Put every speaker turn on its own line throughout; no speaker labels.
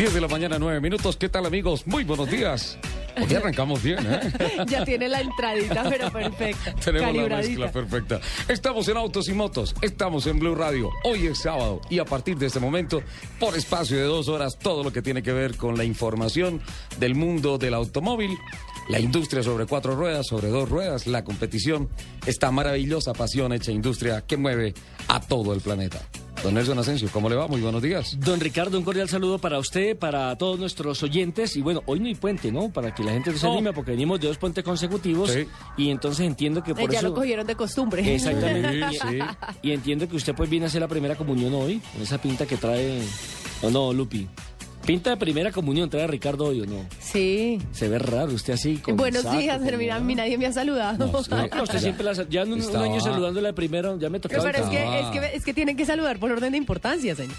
Diez de la mañana, nueve minutos. ¿Qué tal, amigos? Muy buenos días. Hoy arrancamos bien, ¿eh?
Ya tiene la entradita, pero perfecta.
Tenemos la mezcla perfecta. Estamos en Autos y Motos, estamos en Blue Radio. Hoy es sábado y a partir de este momento, por espacio de dos horas, todo lo que tiene que ver con la información del mundo del automóvil. La industria sobre cuatro ruedas, sobre dos ruedas, la competición, esta maravillosa pasión hecha industria que mueve a todo el planeta. Don Nelson Asensio, ¿cómo le va? Muy buenos días.
Don Ricardo, un cordial saludo para usted, para todos nuestros oyentes. Y bueno, hoy no hay puente, ¿no? Para que la gente no se anime, porque venimos de dos puentes consecutivos.
Sí.
Y entonces entiendo que
Eh,
por
ya
eso.
lo cogieron de costumbre.
Exactamente.
Sí, sí.
Y entiendo que usted pues viene a hacer la primera comunión hoy, con esa pinta que trae. ¿O no, Lupi? Pinta de primera comunión trae Ricardo hoy, ¿o no?
Sí.
Se ve raro, usted así. Con
Buenos
saco,
días, pero mira, a mí nadie me ha saludado.
No, sí.
No, usted siempre la. Ya en un, un año saludándola de primero, ya me tocaba.
Pero es que,
Ah.
es, que, es que tienen que saludar por orden de importancia, señor.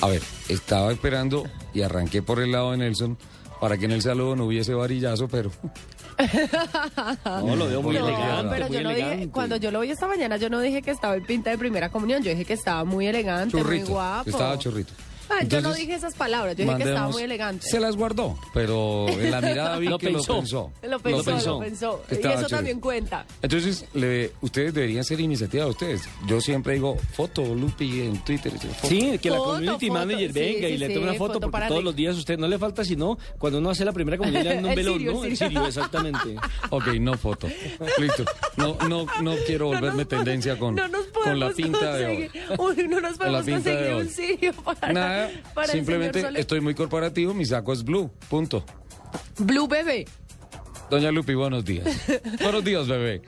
A ver, estaba esperando y arranqué por el lado de Nelson para que en el saludo no hubiese varillazo, pero
No, lo veo muy
No,
elegante.
pero
muy
yo no dije,
elegante.
cuando yo lo vi esta mañana, yo no dije que estaba en pinta de primera comunión, yo dije que estaba muy elegante, muy guapo.
Estaba churrito.
Ah, yo no dije esas palabras, yo dije que estaba muy elegante.
Se las guardó, pero en la mirada vi
Lo
que
pensó.
lo pensó.
Lo pensó, lo
pensó.
Y eso también cuenta.
Entonces, le- ustedes deberían ser iniciativa de ustedes. Yo siempre digo foto, Lupi, en Twitter. foto.
Sí, que la
Foto,
community
foto,
manager venga
sí,
y le
sí,
tome una foto,
foto
porque
para
todos
Rick.
los días a usted no le falta sino cuando uno hace la primera comunión dan un
El
velón, ¿no?
sirio.
exactamente.
Ok, no foto. Listo. No, no, no quiero volverme tendencia con,
no nos
con la pinta de hoy.
Uy, no nos
la
podemos conseguir un sirio para,
Nada, simplemente estoy muy corporativo, mi saco es blue, punto.
Blue Bebé.
Doña Lupi, buenos días. buenos días, bebé.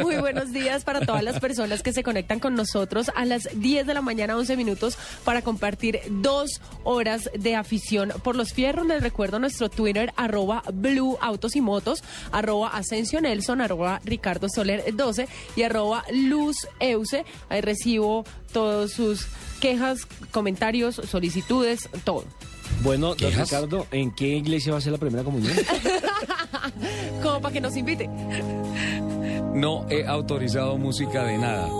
Muy buenos días para todas las personas que se conectan con nosotros a las 10 de la mañana, 11 minutos, para compartir dos horas de afición por los fierros. Les recuerdo nuestro Twitter, arroba Blue Autos y Motos, arroba Asensio Nelson, arroba Ricardo Soler 12 y arroba Luz Euse. Ahí recibo todos sus quejas, comentarios, solicitudes, todo.
Bueno, don. Ricardo, ¿en qué iglesia va a ser la primera comunión?
Como para que nos invite.
No he autorizado música de nada.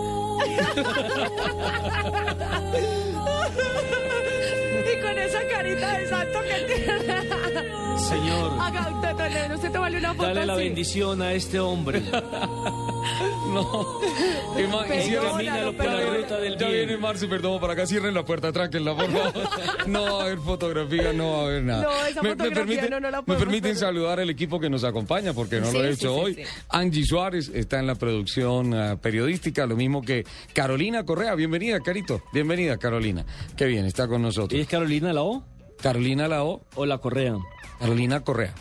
Y con esa carita de santo que tiene.
Señor,
Haga, te- te- no se te vale una foto
dale la bendición a este hombre.
No. Y y
Camínalo por la ruta del
Ya
bien.
viene Marcio Perdomo para acá, cierren la puerta, tráquenla, por favor. No va a haber fotografía, no va a haber nada.
No, esa fotografía no, no la
me permiten saludar al equipo que nos acompaña, porque no
Sí,
lo he hecho
sí,
hoy.
sí.
Angie Suárez está en la producción ah, periodística, lo mismo que Carolina Correa. Bienvenida, Carito. Bienvenida, Carolina. Qué bien, está con
¿Y
nosotros.
es Carolina la O
Carolina Lao,
o la Correa?
Carolina Correa.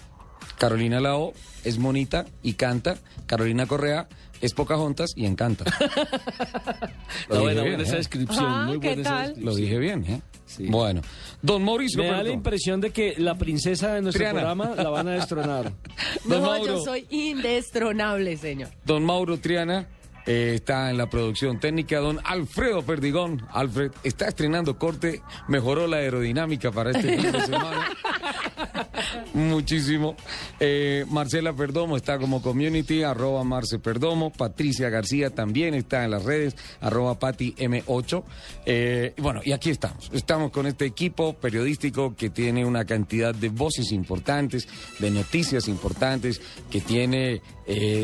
Carolina Lao es monita y canta. Carolina Correa es Pocahontas y encanta.
Está
Lo
buena,
dije bien,
esa
¿eh?
descripción,
Ah,
muy
¿qué
buena esa descripción.
Lo dije bien, ¿eh?
Sí.
Bueno, don Mauricio
Me da la impresión de que la princesa de nuestro
Triana.
programa la van a destronar.
Don
No,
Mauro.
yo soy indestronable, señor.
Don Mauro Triana eh, está en la producción técnica. Don Alfredo Perdigón. Alfred está estrenando corte. Mejoró la aerodinámica para este fin de semana. muchísimo. Eh, Marcela Perdomo está como community, arroba Marce Perdomo. Patricia García también está en las redes, arroba Pati M8. Eh, bueno, y aquí estamos. Estamos con este equipo periodístico que tiene una cantidad de voces importantes, de noticias importantes, que tiene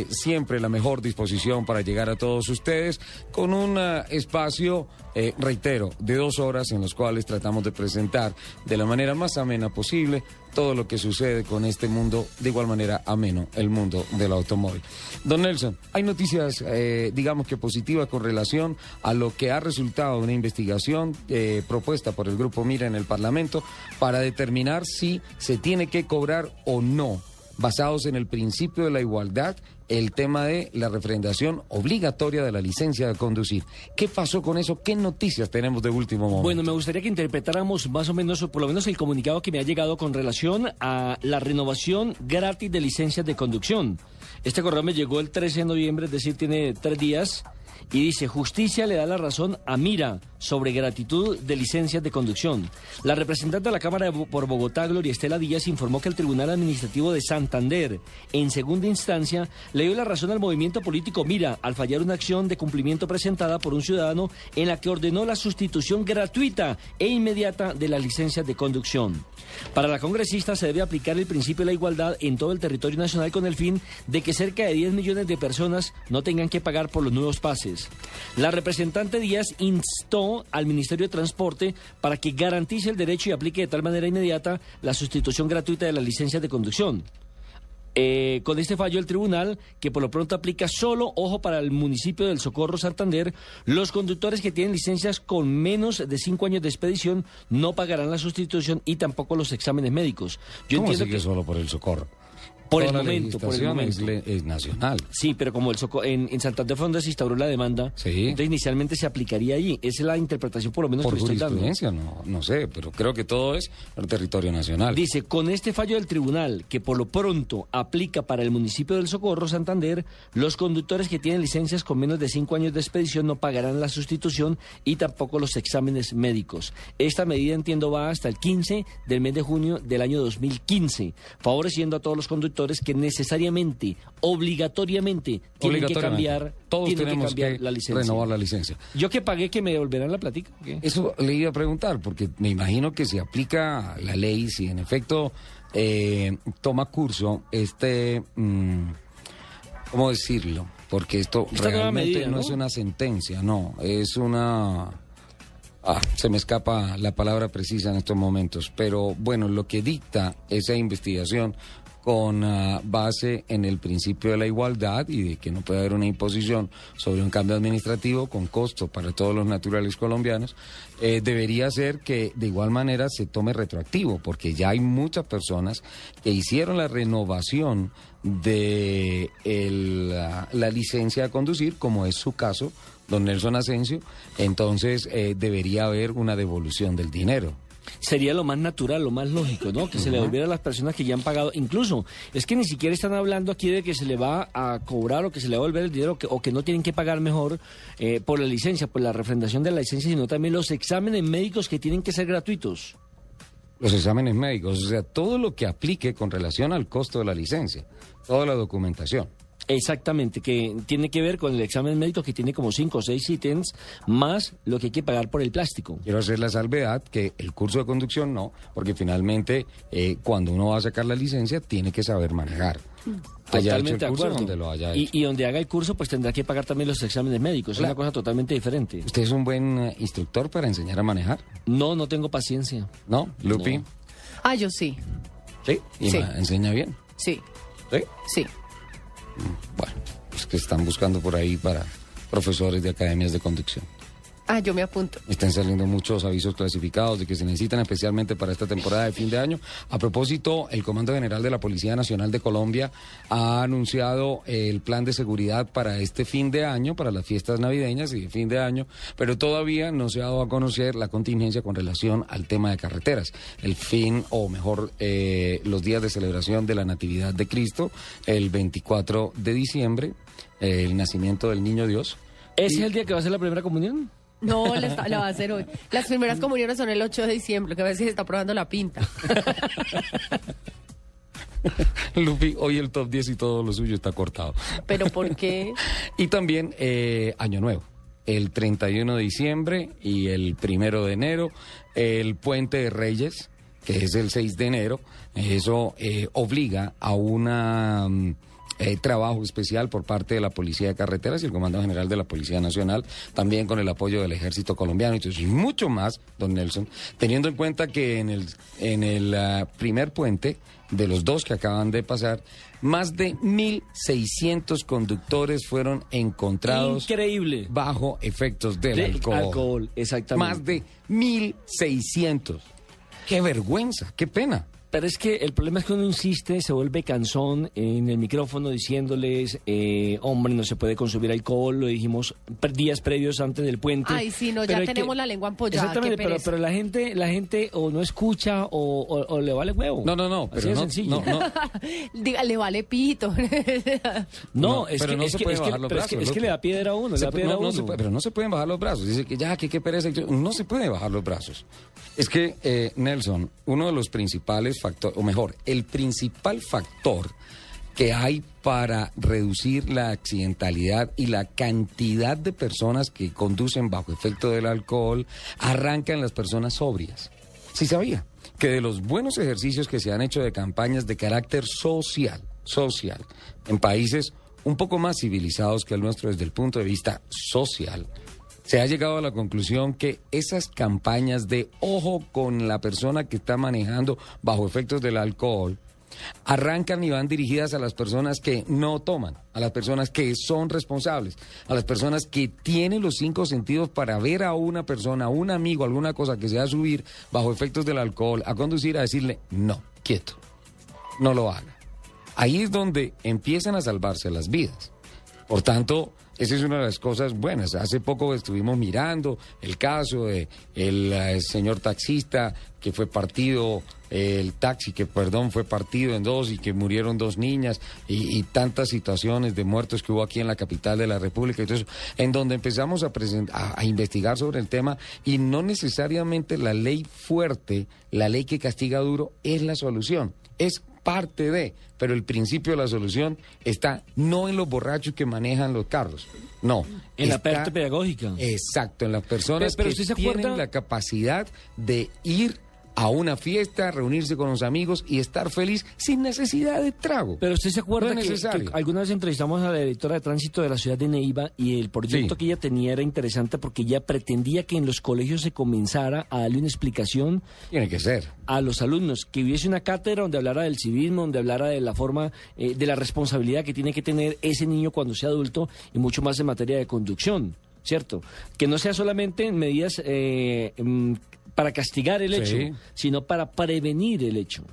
siempre la mejor disposición para llegar a todos ustedes con un eh, espacio, eh, reitero, de dos horas en los cuales tratamos de presentar de la manera más amena posible todo lo que sucede con este mundo, de igual manera ameno, el mundo del automóvil. Don Nelson, hay noticias, eh, digamos que positivas con relación a lo que ha resultado una investigación propuesta por el Grupo Mira en el Parlamento para determinar si se tiene que cobrar o no basados en el principio de la igualdad, el tema de la refrendación obligatoria de la licencia de conducir. ¿Qué pasó con eso? ¿Qué noticias tenemos de último momento?
Bueno, me gustaría que interpretáramos más o menos, o por lo menos el comunicado que me ha llegado con relación a la renovación gratis de licencias de conducción. Este correo me llegó el 13 de noviembre, es decir, tiene tres días, y dice, justicia le da la razón a Mira sobre gratitud de licencias de conducción. La representante de la Cámara por Bogotá, Gloria Estela Díaz, informó que el Tribunal Administrativo de Santander, en segunda instancia, le dio la razón al movimiento político Mira al fallar una acción de cumplimiento presentada por un ciudadano en la que ordenó la sustitución gratuita e inmediata de las licencias de conducción. Para la congresista se debe aplicar el principio de la igualdad en todo el territorio nacional con el fin de que cerca de 10 millones de personas no tengan que pagar por los nuevos pases. La representante Díaz instó al Ministerio de Transporte para que garantice el derecho y aplique de tal manera inmediata la sustitución gratuita de las licencias de conducción. Eh, con este fallo el tribunal, que por lo pronto aplica solo, ojo, para el municipio del Socorro Santander, los conductores que tienen licencias con menos de cinco años de expedición no pagarán la sustitución y tampoco los exámenes médicos. Yo
¿Cómo
entiendo
que solo por el socorro?
Por
Toda
el momento, por el momento.
Es, nacional.
Sí, pero como el Soco- en, en Santander fue donde se instauró la demanda,
Sí.
entonces inicialmente se aplicaría allí. Esa es la interpretación por lo menos
Por
que estoy dando.
no, no sé, pero creo que todo es el territorio nacional.
Dice, con este fallo del tribunal, que por lo pronto aplica para el municipio del Socorro, Santander, los conductores que tienen licencias con menos de cinco años de expedición no pagarán la sustitución y tampoco los exámenes médicos. Esta medida, entiendo, va hasta el 15 del mes de junio del año 2015, favoreciendo a todos los conductores que necesariamente, obligatoriamente, tienen que cambiar,
Todos
tienen que cambiar
que
la licencia.
renovar la licencia.
Yo que pagué que me devolverán la platica.
Eso le iba a preguntar, porque me imagino que si aplica la ley, si en efecto eh, toma curso este, mm, ¿cómo decirlo? Porque esto
Esta
realmente
medida,
no,
¿no?
es una sentencia, no, es una... Ah, se me escapa la palabra precisa en estos momentos, pero bueno, lo que dicta esa investigación con ah, base en el principio de la igualdad y de que no puede haber una imposición sobre un cambio administrativo con costo para todos los naturales colombianos, eh, debería ser que de igual manera se tome retroactivo, porque ya hay muchas personas que hicieron la renovación de ah, la licencia de conducir, como es su caso, don Nelson Asensio, entonces eh, debería haber una devolución del dinero.
Sería lo más natural, lo más lógico, ¿no? Que se le devolviera a las personas que ya han pagado. Incluso, es que ni siquiera están hablando aquí de que se le va a cobrar o que se le va a devolver el dinero que- o que no tienen que pagar mejor eh, por la licencia, por la refrendación de la licencia, sino también los exámenes médicos que tienen que ser gratuitos.
Los exámenes médicos, o sea, todo lo que aplique con relación al costo de la licencia, toda la documentación.
Exactamente, que tiene que ver con el examen médico que tiene como cinco o seis ítems, más lo que hay que pagar por el plástico.
Quiero hacer la salvedad que el curso de conducción no, porque finalmente eh, cuando uno va a sacar la licencia tiene que saber manejar. Hecho
Totalmente de acuerdo.
donde lo haya
y, donde haga el curso, pues tendrá que pagar también los exámenes médicos. Es una cosa totalmente diferente.
¿Usted es un buen eh, instructor para enseñar a manejar?
No, no tengo paciencia.
¿No? ¿Lupi?
No.
Ah, yo sí,
Sí. ¿Y
Sí.
enseña bien?
sí,
Sí.
sí.
Bueno, pues que están buscando por ahí para profesores de academias de conducción.
Ah, yo me apunto.
Están saliendo muchos avisos clasificados de que se necesitan especialmente para esta temporada de fin de año. A propósito, el Comando General de la Policía Nacional de Colombia ha anunciado el plan de seguridad para este fin de año, para las fiestas navideñas y de fin de año, pero todavía no se ha dado a conocer la contingencia con relación al tema de carreteras. El fin, o mejor, eh, los días de celebración de la Natividad de Cristo, el 24 de diciembre, eh, el nacimiento del Niño Dios.
¿Ese es el día que va a ser la primera comunión?
No, la, está- la va a hacer hoy. Las primeras comuniones son el 8 de diciembre, que a veces se está probando la pinta.
Lupi, hoy el top 10 y todo lo suyo está cortado.
Pero ¿por qué?
Y también eh, Año Nuevo. El 31 de diciembre y el primero de enero, el Puente de Reyes, que es el 6 de enero, eso eh, obliga a una mm, eh, trabajo especial por parte de la Policía de Carreteras y el Comando General de la Policía Nacional, también con el apoyo del Ejército Colombiano Entonces, y mucho más, don Nelson, teniendo en cuenta que en el, en el ah, primer puente, de los dos que acaban de pasar, más de 1.600 conductores fueron encontrados
Increíble.
bajo efectos del
De
alcohol.
alcohol, exactamente.
Más de 1.600. ¡Qué vergüenza! ¡Qué pena!
Pero es que el problema es que uno insiste, se vuelve cansón en el micrófono diciéndoles, eh, hombre, no se puede consumir alcohol, lo dijimos días previos antes del puente.
Ay, sí, no, ya tenemos la lengua empollada,
Exactamente, pero, pero la gente la gente o no escucha o, o- o le vale huevo.
No, no, no, pero no,
sencillo.
no, no.
Dígale, vale pito.
No,
No,
es
pero
que,
no
es que, es que- que- que le da piedra a uno,
Se
le da piedra
no,
a
no
uno.
se puede, pero no se pueden bajar los brazos. Dice que ya, que qué pereza. No se puede bajar los brazos. Es que, eh, Nelson, uno de los principales o mejor, el principal factor que hay para reducir la accidentalidad y la cantidad de personas que conducen bajo efecto del alcohol arranca en las personas sobrias. Sí sabía que de los buenos ejercicios que se han hecho de campañas de carácter social, social, en países un poco más civilizados que el nuestro desde el punto de vista social, se ha llegado a la conclusión que esas campañas de ojo con la persona que está manejando bajo efectos del alcohol arrancan y van dirigidas a las personas que no toman, a las personas que son responsables, a las personas que tienen los cinco sentidos para ver a una persona, a un amigo, alguna cosa que se va a subir bajo efectos del alcohol, a conducir, a decirle, no, quieto, no lo haga. Ahí es donde empiezan a salvarse las vidas. Por tanto, esa es una de las cosas buenas. Hace poco estuvimos mirando el caso de el eh, señor taxista que fue partido, el taxi que, perdón, fue partido en dos y que murieron dos niñas y, tantas situaciones de muertos que hubo aquí en la capital de la República. Entonces, en donde empezamos a, a, a investigar sobre el tema y no necesariamente la ley fuerte, la ley que castiga duro es la solución. Es parte de, pero el principio de la solución está no en los borrachos que manejan los carros, no.
En la parte pedagógica.
Exacto, en las personas
Pero- pero
que
¿usted se
tienen
acuerda?
la capacidad de ir a una fiesta, reunirse con los amigos y estar feliz sin necesidad de trago.
Pero usted se acuerda
No
que- que, alguna vez entrevistamos a la directora de tránsito de la ciudad de Neiva y el proyecto
Sí.
que ella tenía era interesante porque ella pretendía que en los colegios se comenzara a darle una explicación
Tiene que ser.
a los alumnos, que hubiese una cátedra donde hablara del civismo, donde hablara de la forma, eh, de la responsabilidad que tiene que tener ese niño cuando sea adulto y mucho más en materia de conducción, ¿cierto? Que no sea solamente en medidas eh, mm, para castigar el
Sí.
hecho, sino para prevenir el hecho.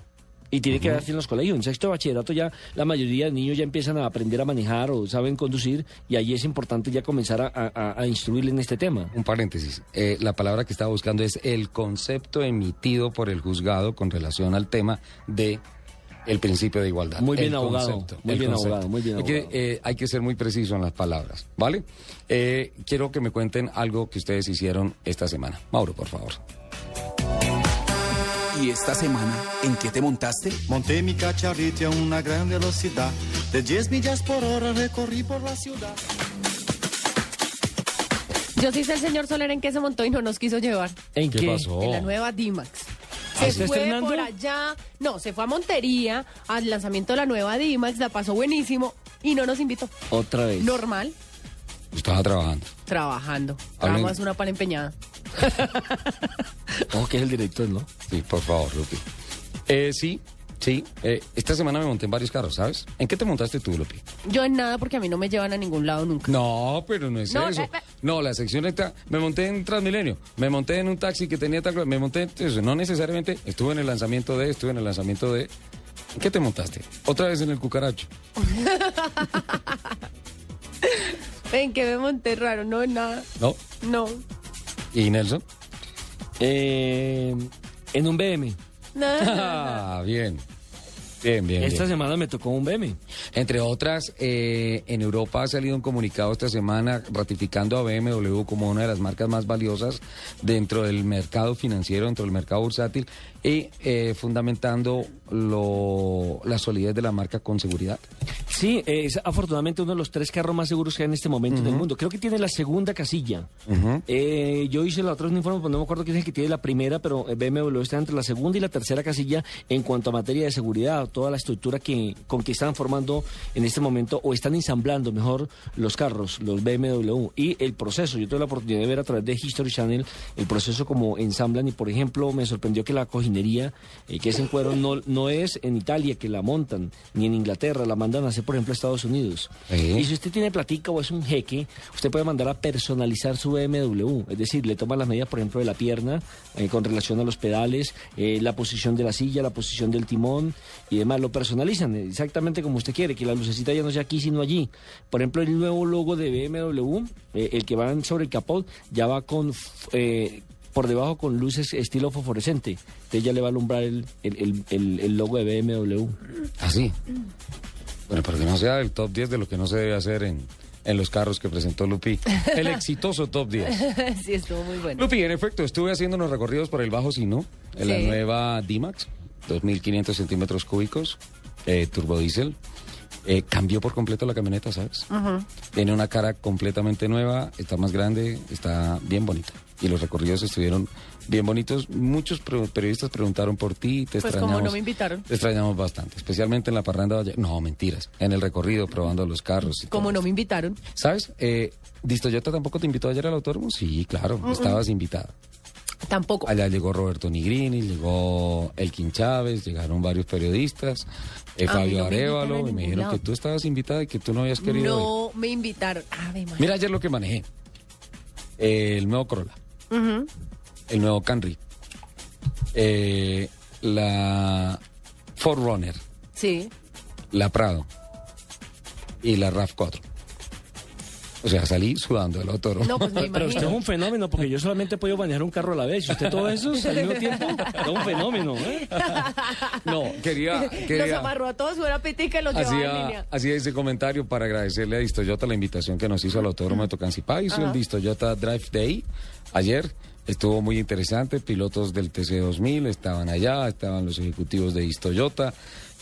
Y tiene que darse en los colegios. En sexto de bachillerato ya la mayoría de niños ya empiezan a aprender a manejar o saben conducir y ahí es importante ya comenzar a, a, a instruirle en este tema.
Un paréntesis. Eh, la palabra que estaba buscando es el concepto emitido por el juzgado con relación al tema de el principio de igualdad.
Muy bien abogado,
concepto,
muy bien abogado, muy bien
Hay que,
abogado.
eh, hay que ser muy preciso en las palabras, ¿vale? Eh, quiero que me cuenten algo que ustedes hicieron esta semana. Mauro, por favor.
¿Y esta semana en qué te montaste?
Montei mi cacharrito a una gran velocidad. De 10 millas por hora recorrí por la ciudad.
Yo sí sé el señor Soler en qué se montó y no nos quiso llevar.
¿En
¿Qué
qué?
pasó?
En la nueva D-Max.
¿Ah,
Se fue
estrenando?
por allá. No, se fue a Montería al lanzamiento de la nueva D-Max, la pasó buenísimo y no nos invitó.
Otra vez.
Normal,
Estaba trabajando.
trabajando.
Hablen-
Trabajamos una pala empeñada.
Ojo que es el director, ¿no?
Sí, por favor, Lupi. Eh, sí, sí. eh, esta semana me monté en varios carros, ¿sabes? ¿En qué te montaste tú, Lupi?
Yo en nada porque a mí no me llevan a ningún lado nunca.
No, pero no es
No,
eso.
eh, eh.
No, la sección está. Me monté en Transmilenio, me monté en un taxi que tenía tal. cosa, Me monté. en eso, no necesariamente. Estuve en el lanzamiento de. Estuve en el lanzamiento de. ¿En qué te montaste? Otra vez en el cucaracho.
¿En qué me monté raro? No, en nada.
¿No?
No.
¿Y Nelson?
Eh, en un BM.
Nada.
Ah, bien. Bien, bien.
Esta
bien.
semana me tocó un BM.
Entre otras, eh, en Europa ha salido un comunicado esta semana ratificando a BMW como una de las marcas más valiosas dentro del mercado financiero, dentro del mercado bursátil y eh, fundamentando lo- la solidez de la marca con seguridad.
Sí, es afortunadamente uno de los tres carros más seguros que hay en este momento en el mundo. Creo que tiene la segunda casilla. Eh, yo hice la otra un informe, pero no me acuerdo quién es el que tiene la primera, pero eh, BMW está entre la segunda y la tercera casilla en cuanto a materia de seguridad, toda la estructura que, con que están formando en este momento o están ensamblando mejor los carros, los BMW. Y el proceso, yo tuve la oportunidad de ver a través de History Channel el proceso como ensamblan y por ejemplo me sorprendió que la cojinería, eh, que es en cuero, no, no es en Italia que la montan, ni en Inglaterra, la mandan a hacer por ejemplo a Estados Unidos. Y si usted tiene platica o es un jeque, usted puede mandar a personalizar su BMW. Es decir, le toman las medidas, por ejemplo, de la pierna eh, con relación a los pedales, eh, la posición de la silla, la posición del timón y demás. Lo personalizan exactamente como usted quiere, que la lucecita ya no sea aquí, sino allí. Por ejemplo, el nuevo logo de BMW, eh, el que va sobre el capot, ya va con... por debajo con luces estilo fosforescente. Entonces ya le va a alumbrar el, el- el- el- el logo de BMW.
Así. Bueno, pero que no sea el top 10 de lo que no se debe hacer en, en los carros que presentó Lupi. El exitoso top 10.
sí, estuvo muy bueno.
Lupi, en efecto, estuve haciendo unos recorridos por el Bajo Sino, en la nueva D-Max, 2.500 centímetros cúbicos, eh, turbodiesel. Eh, cambió por completo la camioneta, ¿sabes? Tiene una cara completamente nueva, está más grande, está bien bonita. Y los recorridos estuvieron bien bonitos. Muchos periodistas preguntaron por ti, te
Pues,
extrañamos.
como no me invitaron.
Te extrañamos bastante, especialmente en la parranda. No, mentiras. En el recorrido, probando los carros. y
Como no
esto.
me invitaron.
¿Sabes? Eh, ¿Distoyota tampoco te invitó ayer al autódromo? Sí, claro, estabas invitada.
Tampoco.
Allá llegó Roberto Nigrini, llegó Elkin Chávez, llegaron varios periodistas, eh, Fabio
no me
Arevalo, me
ningún
dijeron que tú estabas invitada y que tú no habías querido ir.
No me invitaron. Ave María.
Mira ayer lo que manejé. El nuevo Corolla, el nuevo Camry, eh, la Forerunner,
Sí.
la Prado y la RAV4. O sea, salí sudando del autódromo.
No, pues
Pero usted es un fenómeno, porque yo solamente he podido manejar un carro a la vez. Y usted todo eso al mismo tiempo, es un fenómeno, ¿eh?
No, quería...
Los
quería
amarró a todos una pitica y los llevaba en
Hacía,
línea.
hacía ese comentario para agradecerle a Distoyota la invitación que nos hizo al autódromo de Tocancipá. Hizo el Distoyota Drive Day ayer. Estuvo muy interesante. Pilotos del TC2000 estaban allá, estaban los ejecutivos de Distoyota,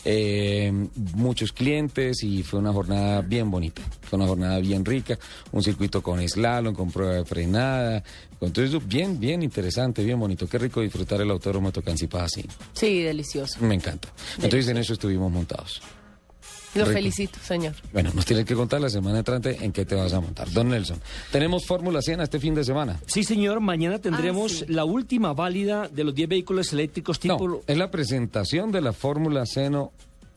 eh, muchos clientes y fue una jornada bien bonita. Fue una jornada bien rica. Un circuito con slalom, con prueba de frenada. Con todo eso bien, bien interesante, bien bonito. Qué rico disfrutar el autódromo de Tocancipá así.
Sí, delicioso.
Me encanta. Entonces en eso estuvimos montados.
Lo
Rico.
felicito, señor.
Bueno, nos tienes que contar la semana entrante en qué te vas a montar. Don Nelson, tenemos Fórmula 100 este fin de semana.
Sí, señor, mañana tendremos
Ah, sí.
la última válida de los 10 vehículos eléctricos tipo...
No, es la presentación de la Fórmula Seno,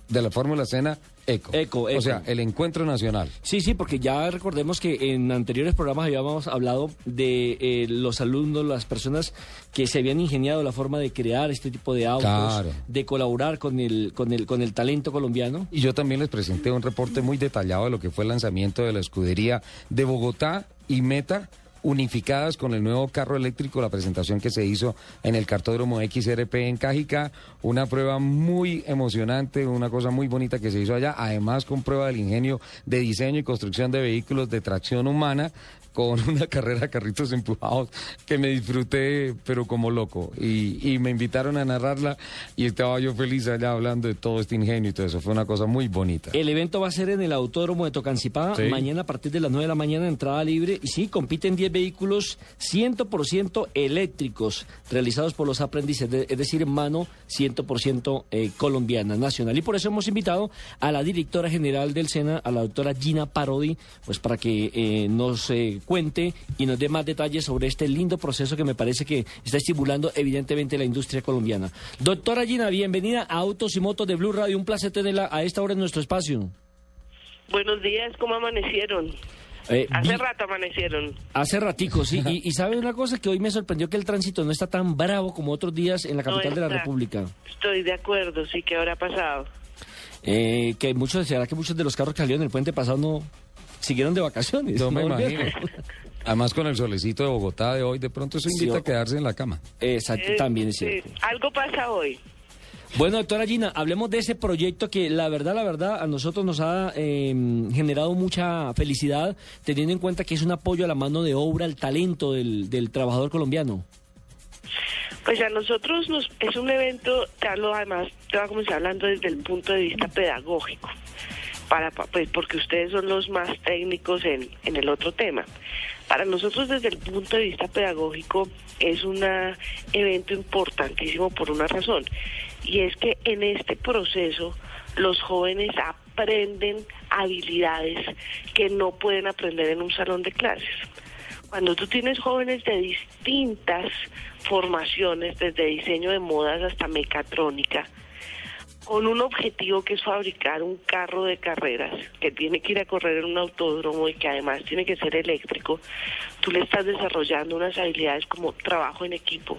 de la Fórmula Cena Eco.
Eco,
O
Eco.
sea, el encuentro nacional.
Sí, sí, porque ya recordemos que en anteriores programas habíamos hablado de eh, los alumnos, las personas que se habían ingeniado la forma de crear este tipo de autos,
Claro.
de colaborar con el, con el, con el talento colombiano.
Y yo también les presenté un reporte muy detallado de lo que fue el lanzamiento de la escudería de Bogotá y Meta unificadas con el nuevo carro eléctrico, la presentación que se hizo en el cartódromo XRP en Cajica, una prueba muy emocionante, una cosa muy bonita que se hizo allá, además con prueba del ingenio de diseño y construcción de vehículos de tracción humana, con una carrera de carritos empujados que me disfruté, pero como loco. Y, y me invitaron a narrarla y estaba yo feliz allá hablando de todo este ingenio y todo eso. Fue una cosa muy bonita.
El evento va a ser en el Autódromo de Tocancipá,
Sí.
mañana a partir de las 9 de la mañana, entrada libre. Y sí, compiten 10 vehículos 100% eléctricos, realizados por los aprendices, de- es decir, en mano 100% eh, colombiana, nacional. Y por eso hemos invitado a la directora general del SENA, a la doctora Gina Parodi, pues para que eh, nos eh, cuente y nos dé más detalles sobre este lindo proceso que me parece que está estimulando evidentemente la industria colombiana. Doctora Gina, bienvenida a Autos y Motos de Blue Radio. Un placer tenerla a esta hora en nuestro espacio.
Buenos días, ¿cómo amanecieron?
Eh,
Hace
vi-
rato amanecieron.
Hace ratico, sí. Y, y sabe una cosa que hoy me sorprendió que el tránsito no está tan bravo como otros días en la
No
capital de la. República.
Estoy de acuerdo, sí, que ahora ha pasado.
Eh, que muchos, será que muchos de los carros que salieron el puente pasado no siguieron de vacaciones.
Yo me
no
imagino. Además con el solecito de Bogotá de hoy, de pronto eso
Sí,
invita a quedarse en la cama.
Exacto,
Eh,
también es
algo pasa hoy.
Bueno, doctora Gina, hablemos de ese proyecto que la verdad, la verdad, a nosotros nos ha eh, generado mucha felicidad, teniendo en cuenta que es un apoyo a la mano de obra, al talento del, del trabajador colombiano.
Pues a nosotros nos, es un evento, Carlos, además te va a comenzar hablando desde el punto de vista pedagógico, para, pa- pues porque ustedes son los más técnicos en, en el otro tema. Para nosotros desde el punto de vista pedagógico es un evento importantísimo por una razón, y es que en este proceso los jóvenes aprenden habilidades que no pueden aprender en un salón de clases. Cuando tú tienes jóvenes de distintas formaciones, desde diseño de modas hasta mecatrónica, con un objetivo que es fabricar un carro de carreras que tiene que ir a correr en un autódromo y que además tiene que ser eléctrico, tú le estás desarrollando unas habilidades como trabajo en equipo,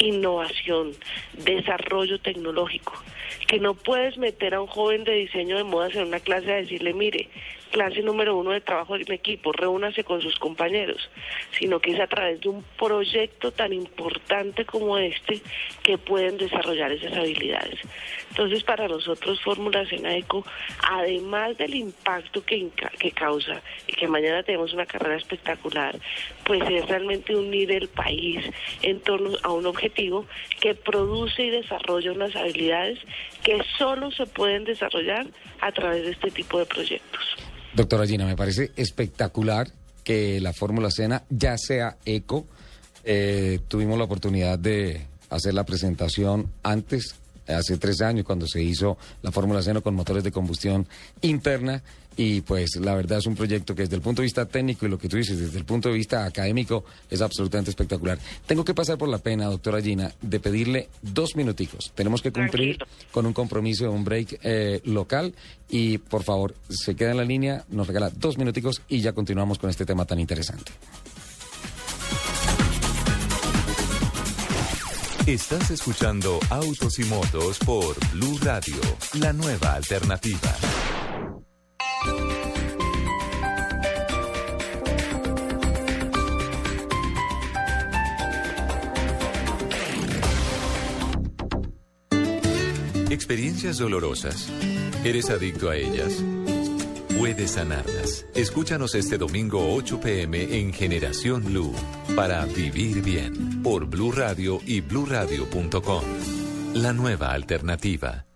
innovación, desarrollo tecnológico, que no puedes meter a un joven de diseño de modas en una clase a decirle, mire, clase número uno de trabajo en equipo, reúnase con sus compañeros, sino que es a través de un proyecto tan importante como este que pueden desarrollar esas habilidades. Entonces, para nosotros, Fórmula Senaeco, además del impacto que, que causa y que mañana tenemos una carrera espectacular, pues es realmente unir el país en torno a un objetivo que produce y desarrolla unas habilidades que solo se pueden desarrollar a través de este tipo de proyectos.
Doctora Gina, me parece espectacular que la Fórmula Cena ya sea eco. Eh, tuvimos la oportunidad de hacer la presentación antes, hace tres años, cuando se hizo la Fórmula Cena con motores de combustión interna. Y pues la verdad es un proyecto que desde el punto de vista técnico y lo que tú dices, desde el punto de vista académico, es absolutamente espectacular. Tengo que pasar por la pena, doctora Gina, de pedirle dos minuticos. Tenemos que cumplir
Tranquilo.
con un compromiso, un break eh, local. Y por favor, se queda en la línea, nos regala dos minuticos y ya continuamos con este tema tan interesante.
Estás escuchando Autos y Motos por Blue Radio, la nueva alternativa. Experiencias dolorosas. ¿Eres adicto a ellas? Puedes sanarlas. Escúchanos este domingo 8 pm en Generación Blue para vivir bien por Blue Radio y bluradio.com. La nueva alternativa.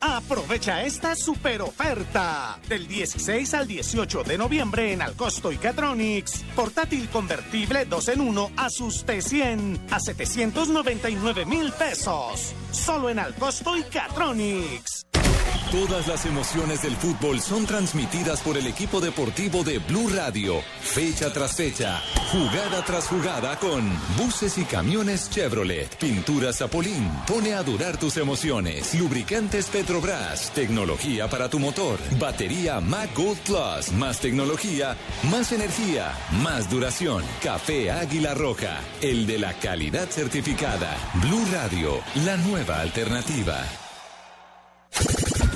Aprovecha esta super oferta del 16 al 18 de noviembre en Alcosto y Catronics. Portátil convertible 2 en 1 Asuste 100 a 799 mil pesos. Solo en Alcosto y Catronics.
Todas las emociones del fútbol son transmitidas por el equipo deportivo de Blue Radio, fecha tras fecha, jugada tras jugada con buses y camiones Chevrolet, pinturas Zapolín, pone a durar tus emociones, lubricantes Petrobras, tecnología para tu motor, batería Mac Gold Plus, más tecnología, más energía, más duración, café Águila Roja, el de la calidad certificada, Blue Radio, la nueva alternativa.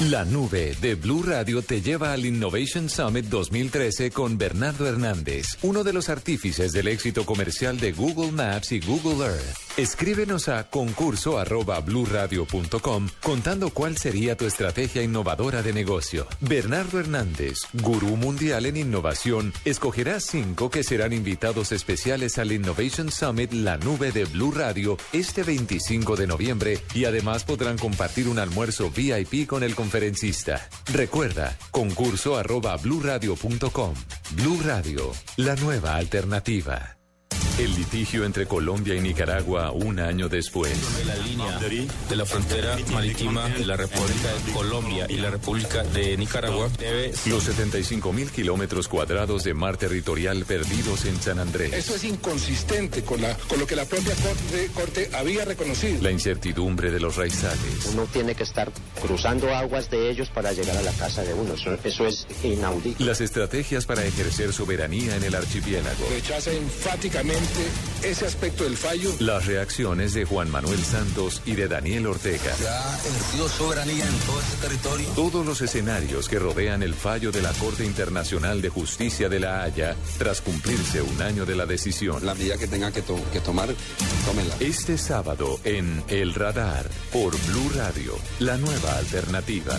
La nube de Blue Radio te lleva al Innovation Summit 2013 con Bernardo Hernández, uno de los artífices del éxito comercial de Google Maps y Google Earth. Escríbenos a concurso contando cuál sería tu estrategia innovadora de negocio. Bernardo Hernández, gurú mundial en innovación, escogerá cinco que serán invitados especiales al Innovation Summit La Nube de Blue Radio este 25 de noviembre y además podrán compartir un almuerzo VIP con el conferencista. Recuerda, concurso arroba. Blue Radio, la nueva alternativa. El litigio entre Colombia y Nicaragua un año después.
la línea de la frontera marítima de la República de Colombia y la República de Nicaragua debe
Los 75 mil kilómetros cuadrados de mar territorial perdidos en San Andrés.
Eso es inconsistente con, la, con lo que la propia corte, corte había reconocido.
La incertidumbre de los raizales.
Uno tiene que estar cruzando aguas de ellos para llegar a la casa de uno. Eso, eso es inaudito.
Las estrategias para ejercer soberanía en el archipiélago.
Rechaza enfáticamente ese aspecto del fallo.
Las reacciones de Juan Manuel Santos y de Daniel Ortega.
Ha ejercido soberanía en todo este territorio.
Todos los escenarios que rodean el fallo de la Corte Internacional de Justicia de La Haya tras cumplirse un año de la decisión.
La medida que tenga que, to- que tomar, tómenla.
Este sábado en El Radar por Blue Radio, la nueva alternativa.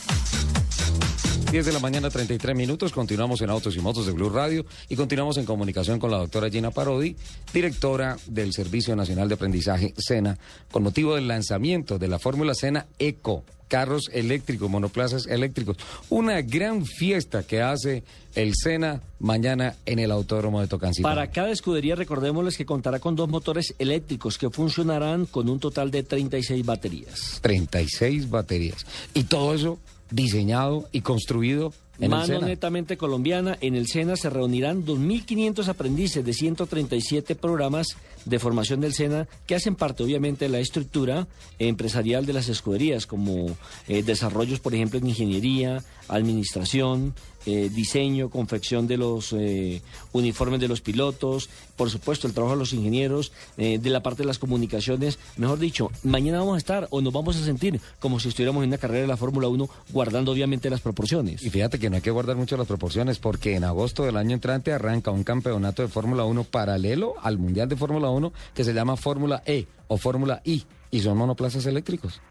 10 de la mañana, 33 minutos. Continuamos en Autos y Motos de Blue Radio y continuamos en comunicación con la doctora Gina Parodi, directora del Servicio Nacional de Aprendizaje SENA, con motivo del lanzamiento de la Fórmula SENA Eco, carros eléctricos, monoplazas eléctricos. Una gran fiesta que hace el SENA mañana en el Autódromo de Tocancito.
Para cada escudería, recordémosles que contará con dos motores eléctricos que funcionarán con un total de 36 baterías.
36 baterías. Y todo eso diseñado y construido en el
Mano
SENA.
netamente colombiana, en el SENA se reunirán 2.500 aprendices de 137 programas de formación del SENA que hacen parte obviamente de la estructura empresarial de las escuderías, como eh, desarrollos, por ejemplo, en ingeniería, administración, eh, diseño, confección de los eh, uniformes de los pilotos, por supuesto el trabajo de los ingenieros, eh, de la parte de las comunicaciones. Mejor dicho, mañana vamos a estar o nos vamos a sentir como si estuviéramos en una carrera de la Fórmula 1, guardando obviamente las proporciones.
Y fíjate que no hay que guardar mucho las proporciones porque en agosto del año entrante arranca un campeonato de Fórmula 1 paralelo al Mundial de Fórmula 1 que se llama Fórmula E o Fórmula I y son monoplazas eléctricos.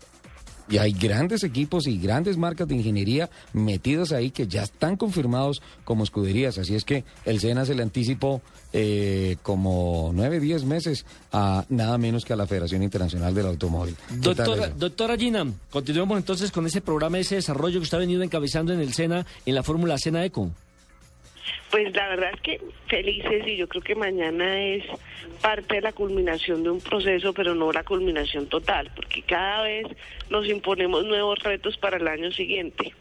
Y hay grandes equipos y grandes marcas de ingeniería metidos ahí que ya están confirmados como escuderías. Así es que el SENA se le anticipó eh, como nueve, diez meses a nada menos que a la Federación Internacional del Automóvil. ¿Qué tal
Doctora, doctora Gina, continuemos entonces con ese programa, ese desarrollo que usted ha venido encabezando en el SENA, en la Fórmula SENA Eco.
Pues la verdad es que felices y yo creo que mañana es parte de la culminación de un proceso, pero no la culminación total, porque cada vez nos imponemos nuevos retos para el año siguiente.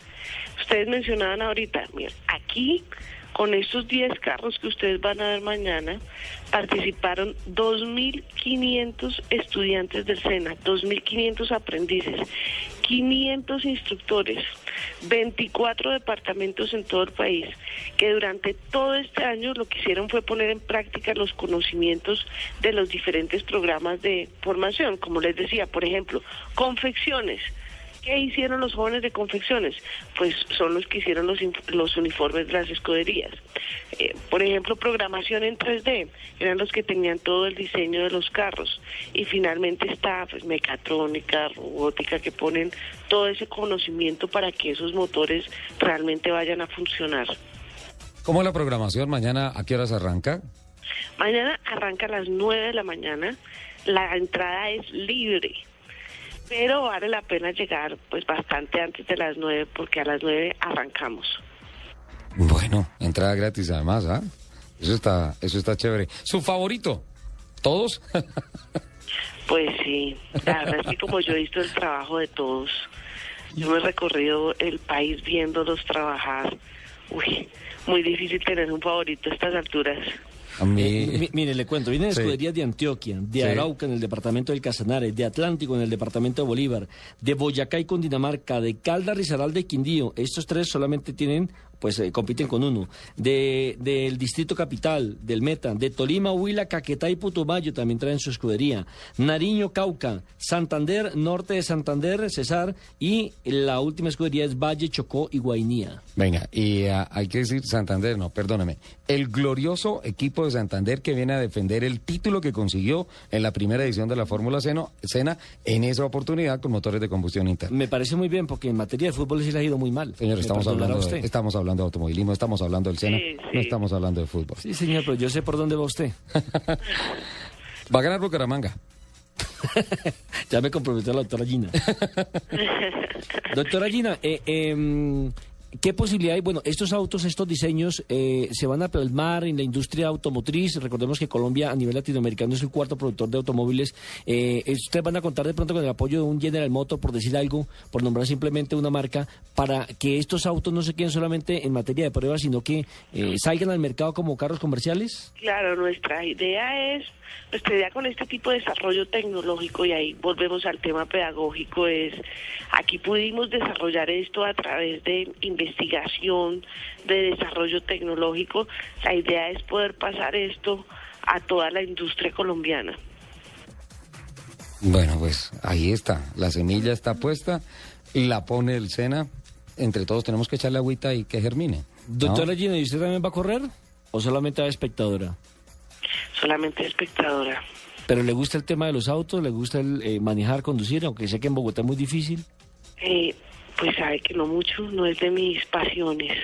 Ustedes mencionaban ahorita, mira, aquí con estos 10 carros que ustedes van a ver mañana, participaron 2.500 estudiantes del SENA, 2.500 aprendices, 500 instructores, 24 departamentos en todo el país, que durante todo este año lo que hicieron fue poner en práctica los conocimientos de los diferentes programas de formación. Como les decía, por ejemplo, confecciones. ¿Qué hicieron los jóvenes de confecciones? Pues son los que hicieron los, los uniformes de las escuderías. Eh, por ejemplo, programación en 3D, eran los que tenían todo el diseño de los carros. Y finalmente está pues, mecatrónica, robótica, que ponen todo ese conocimiento para que esos motores realmente vayan a funcionar.
¿Cómo es la programación? Mañana, ¿a qué horas arranca?
Mañana arranca a las 9 de la mañana, la entrada es libre, pero vale la pena llegar pues bastante antes de las 9 porque a las 9 arrancamos.
Bueno, entrada gratis además, ¿ah? Eso está, eso está chévere. ¿Su favorito? ¿Todos?
Pues sí, la verdad es que como yo he visto el trabajo de todos, yo me he recorrido el país viéndolos trabajar. Uy, muy difícil tener un favorito a estas alturas.
A mí...
Eh, mi- mire, le cuento, vienen
Sí.
escuderías de Antioquia, de
Sí.
Arauca en el departamento del Casanare, de Atlántico en el departamento de Bolívar, de Boyacá y Cundinamarca, de Caldas, Risaralda y Quindío. Estos tres solamente tienen, pues eh, compiten con uno. De del Distrito Capital, del Meta, de Tolima, Huila, Caquetá y Putumayo también traen su escudería. Nariño, Cauca, Santander, Norte de Santander, Cesar y la última escudería es Valle, Chocó y Guainía.
Venga, y ah, hay que decir Santander, no, perdóname. El glorioso equipo de Santander que viene a defender el título que consiguió en la primera edición de la Fórmula Sena en esa oportunidad con motores de combustión interna.
Me parece muy bien porque en materia de fútbol sí le ha ido muy mal.
Señor, estamos hablando, de,
usted.
estamos hablando de automovilismo, estamos hablando del Sena,
Sí, sí.
no estamos hablando de fútbol.
Sí, señor, pero yo sé por dónde va usted.
Va a ganar Bucaramanga.
ya me comprometió la doctora Gina. doctora Gina, eh, em, ¿Qué posibilidad hay? Bueno, estos autos, estos diseños eh, se van a plasmar en la industria automotriz. Recordemos que Colombia a nivel latinoamericano es el cuarto productor de automóviles. Eh, ¿Ustedes van a contar de pronto con el apoyo de un General Motor, por decir algo, por nombrar simplemente una marca, para que estos autos no se queden solamente en materia de pruebas, sino que eh, salgan al mercado como carros comerciales?
Claro, nuestra idea es, nuestra idea con este tipo de desarrollo tecnológico, y ahí volvemos al tema pedagógico, es, aquí pudimos desarrollar esto a través de investigación, de desarrollo tecnológico. La idea es poder pasar esto a toda la industria colombiana.
Bueno, pues ahí está. La semilla está puesta la pone el SENA. Entre todos tenemos que echarle agüita y que germine. ¿no?
Doctora Gina, ¿y usted también va a correr o solamente va de espectadora?
Solamente espectadora.
¿Pero le gusta el tema de los autos? ¿Le gusta el eh, manejar, conducir? Aunque sé que en Bogotá es muy difícil.
Eh, pues sabe que no mucho, no es de mis pasiones.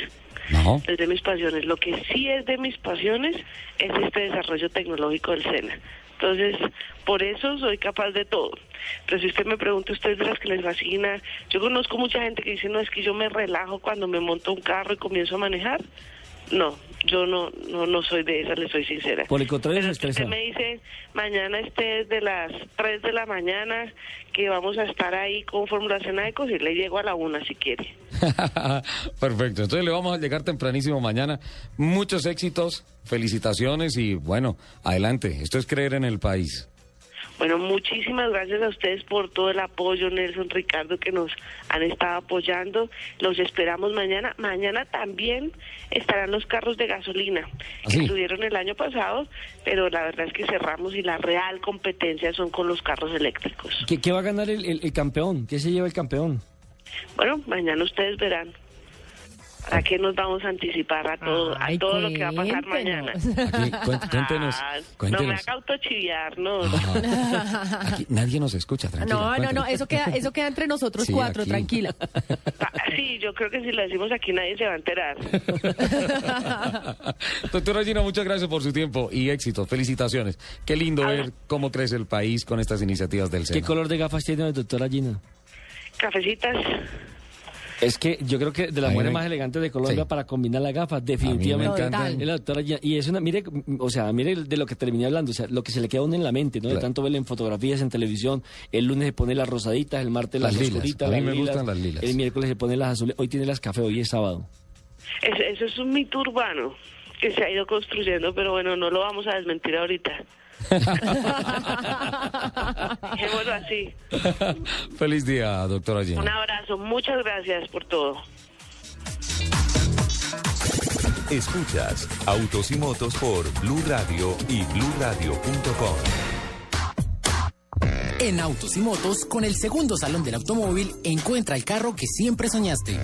No.
Es de mis pasiones. Lo que sí es de mis pasiones es este desarrollo tecnológico del SENA. Entonces, por eso soy capaz de todo. Pero si usted me pregunta, usted es de las que les fascina. Yo conozco mucha gente que dice, no, es que yo me relajo cuando me monto un carro y comienzo a manejar. No, yo no, no, no soy de esas, le soy sincera.
Por el contrario, estresa.
usted me dice, mañana esté de las 3 de la mañana, que vamos a estar ahí con Fórmula Senacos y le llego a la una si quiere.
Perfecto. Entonces le vamos a llegar tempranísimo mañana. Muchos éxitos, felicitaciones y bueno, adelante. Esto es creer en el país.
Bueno, muchísimas gracias a ustedes por todo el apoyo, Nelson, Ricardo, que nos han estado apoyando. Los esperamos mañana. Mañana también estarán los carros de gasolina,
¿Ah,
que
sí?
estuvieron el año pasado, pero la verdad es que cerramos y la real competencia son con los carros eléctricos.
¿Qué, qué va a ganar el, el- el campeón? ¿Qué se lleva el campeón?
Bueno, mañana ustedes verán. ¿Para qué nos vamos a anticipar a todo, a
Ay,
todo lo que va a pasar
cuéntenos.
mañana?
Aquí, cuént- cuéntenos,
Ah, no me
cuéntenos.
haga autochiviar, no.
Aquí nadie nos escucha, tranquilo.
No, no, no, eso queda, eso queda entre nosotros
Sí,
cuatro,
aquí.
tranquila.
Ah, Sí, yo creo que si lo decimos aquí nadie se va a enterar.
Doctora Gina, muchas gracias por su tiempo y éxito. Felicitaciones. Qué lindo
Ahora-
ver cómo crece el país con estas iniciativas del
¿Qué
SENA.
color de gafas tiene la doctora Gina?
Cafecitas.
Es que yo creo que de las mujeres
me-
más elegantes de Colombia
Sí.
para combinar las gafas,
A mí me
definitivamente.
encantan.
Es la doctora Gina. Y es una, mire, o sea, mire de lo que terminé hablando, o sea, lo que se le queda a uno en la mente, ¿no? De tanto verla en fotografías, en televisión. El lunes se pone las rosaditas, el martes las,
Las lilas.
oscuritas,
A mí
las
me
lilas,
gustan las lilas.
El miércoles se pone las azules. Hoy tiene las café, hoy es sábado.
Es- eso es un mito urbano que se ha ido construyendo, pero bueno, no lo vamos a desmentir ahorita. Dejémoslo así.
Feliz día, doctora
Un
Gina.
abrazo, muchas gracias por todo.
Escuchas Autos y Motos por Blue Radio y BlueRadio.com.
En Autos y Motos, con el segundo salón del automóvil, encuentra el carro que siempre soñaste.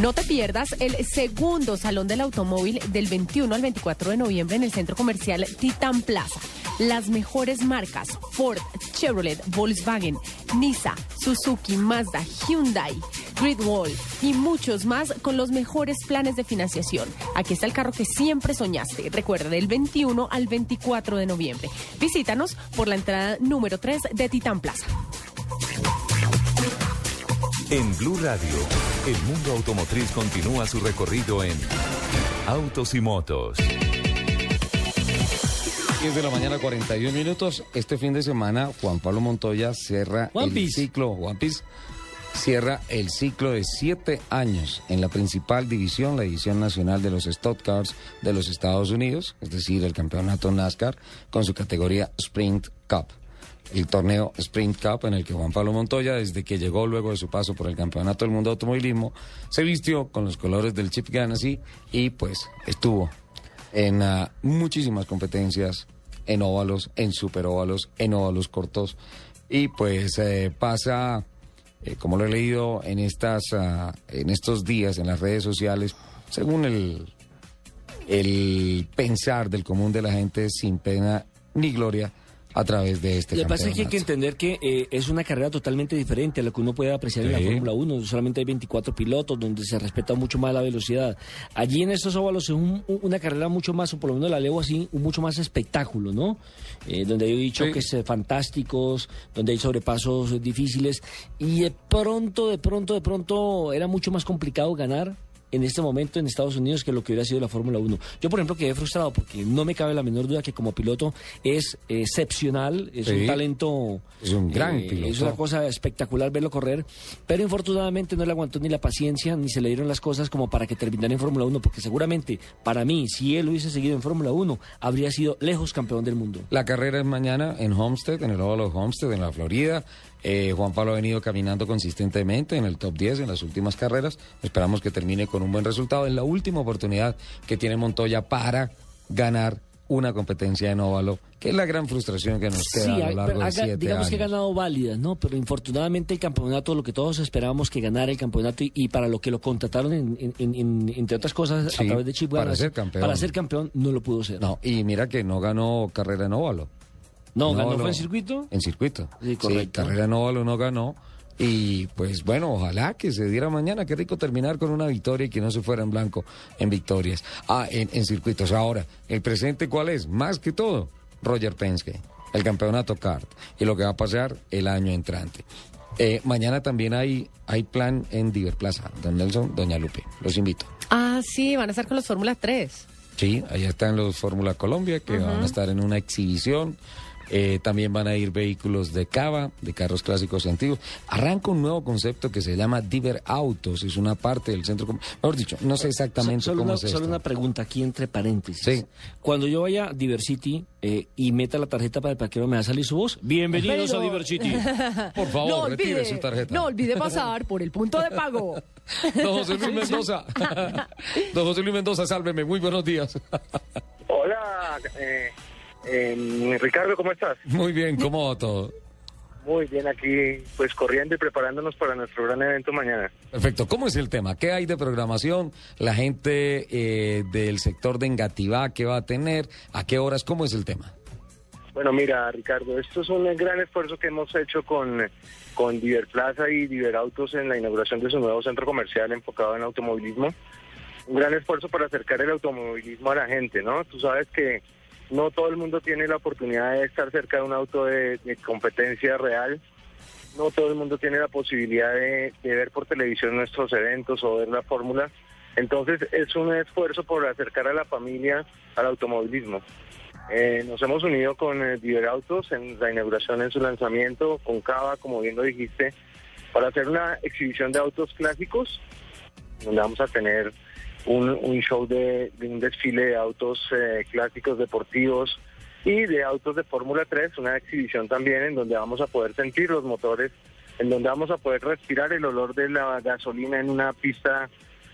No te pierdas el segundo Salón del Automóvil del 21 al 24 de noviembre en el centro comercial Titan Plaza. Las mejores marcas Ford, Chevrolet, Volkswagen, Nissan, Suzuki, Mazda, Hyundai, Great Wall y muchos más con los mejores planes de financiación. Aquí está el carro que siempre soñaste. Recuerda, del 21 al 24 de noviembre. Visítanos por la entrada número 3 de Titan Plaza.
En Blue Radio, el mundo automotriz continúa su recorrido en Autos y Motos.
10 de la mañana, 41 minutos. Este fin de semana, Juan Pablo Montoya cierra
One
el
Piece.
ciclo, One Piece, cierra el ciclo de siete años en la principal división, la división nacional de los Stock Cars de los Estados Unidos, es decir, el campeonato NASCAR, con su categoría Sprint Cup. El torneo Sprint Cup en el que Juan Pablo Montoya, desde que llegó luego de su paso por el Campeonato del Mundo de Automovilismo, se vistió con los colores del Chip Ganassi y pues estuvo en ah, muchísimas competencias, en óvalos, en superóvalos, en óvalos cortos. Y pues eh, pasa, eh, como lo he leído en, estas, ah, en estos días en las redes sociales, según el, el pensar del común de la gente, sin pena ni gloria, a través de este
Lo que pasa es que hay que entender que eh, es una carrera totalmente diferente a lo que uno puede apreciar en la. Fórmula 1. Solamente hay 24 pilotos donde se respeta mucho más la velocidad. Allí en estos óvalos es un- un- una carrera mucho más, o por lo menos la leo así, un mucho más espectáculo, ¿no? Eh, donde hay dicho
Sí.
que es fantásticos, donde hay sobrepasos difíciles. Y de pronto, de pronto, de pronto era mucho más complicado ganar en este momento en Estados Unidos que lo que hubiera sido la Fórmula 1. Yo, por ejemplo, quedé frustrado porque no me cabe la menor duda que como piloto es excepcional, es
Sí.
un talento...
Es un gran
eh,
piloto.
Es una cosa espectacular verlo correr, pero infortunadamente no le aguantó ni la paciencia ni se le dieron las cosas como para que terminara en Fórmula 1, porque seguramente para mí, si él hubiese seguido en Fórmula 1, habría sido lejos campeón del mundo.
La carrera es mañana en Homestead, en el óvalo de Homestead, en la Florida. Eh, Juan Pablo ha venido caminando consistentemente en el top 10 en las últimas carreras. Esperamos que termine con un buen resultado. Es la última oportunidad que tiene Montoya para ganar una competencia en óvalo, que es la gran frustración que nos queda
Sí,
a lo largo de siete
digamos que ha ganado válidas, ¿no? Pero infortunadamente el campeonato, lo que todos esperábamos que ganara el campeonato y, y para lo que lo contrataron, en- en- en- en- entre otras cosas,
Sí,
a través de Chip
para ser campeón.
para ser campeón, no lo pudo ser.
No, y mira que no ganó carrera en óvalo.
No, ganó fue en circuito.
En circuito.
Sí, correcto.
carrera óvalo no ganó. Y pues bueno, ojalá que se diera mañana. Qué rico terminar con una victoria y que no se fuera en blanco en victorias. Ah, en, en circuitos. Ahora, ¿el presente cuál es? Más que todo, Roger Penske, el campeonato kart y lo que va a pasar el año entrante. Eh, mañana también hay, hay plan en Diver Plaza. Don Nelson, Doña Lupe. Los invito.
Ah, sí, van a estar con los Fórmula 3.
Sí, allá están los Fórmula Colombia que van a estar en una exhibición. Eh, también van a ir vehículos de cava, de carros clásicos y antiguos. Arranca un nuevo concepto que se llama Diver Autos. Es una parte del centro. Mejor dicho, no sé exactamente
So- solo
cómo
una,
es esto.
solo una pregunta aquí entre paréntesis.
Sí.
Cuando yo vaya a Diversity eh, y meta la tarjeta para el parquero, ¿me va a salir su voz? Bienvenidos
Pero-
a Diversity.
Por favor,
no
retire
olvide,
su tarjeta.
No olvide pasar por el punto de pago.
Don José Luis Mendoza. Don José Luis Mendoza, sálveme. Muy buenos días.
Hola, eh, eh, Ricardo, ¿cómo estás?
Muy bien, ¿cómo va todo?
Muy bien, aquí pues corriendo y preparándonos para nuestro gran evento mañana.
Perfecto. ¿Cómo es el tema? ¿Qué hay de programación? La gente eh, del sector de Engativá, ¿qué va a tener? ¿A qué horas? ¿Cómo es el tema?
Bueno, mira, Ricardo, esto es un gran esfuerzo que hemos hecho con, con Diver Plaza y Diver Autos en la inauguración de su nuevo centro comercial enfocado en automovilismo. Un gran esfuerzo para acercar el automovilismo a la gente, ¿no? Tú sabes que no todo el mundo tiene la oportunidad de estar cerca de un auto de, competencia real. No todo el mundo tiene la posibilidad de, ver por televisión nuestros eventos o ver la fórmula. Entonces es un esfuerzo por acercar a la familia al automovilismo. Eh, nos hemos unido con eh, Diver Autos en la inauguración en su lanzamiento, con Cava, como bien lo dijiste, para hacer una exhibición de autos clásicos, donde vamos a tener un, un show de, de un desfile de autos eh, clásicos deportivos y de autos de Fórmula 3, una exhibición también en donde vamos a poder sentir los motores, en donde vamos a poder respirar el olor de la gasolina en una pista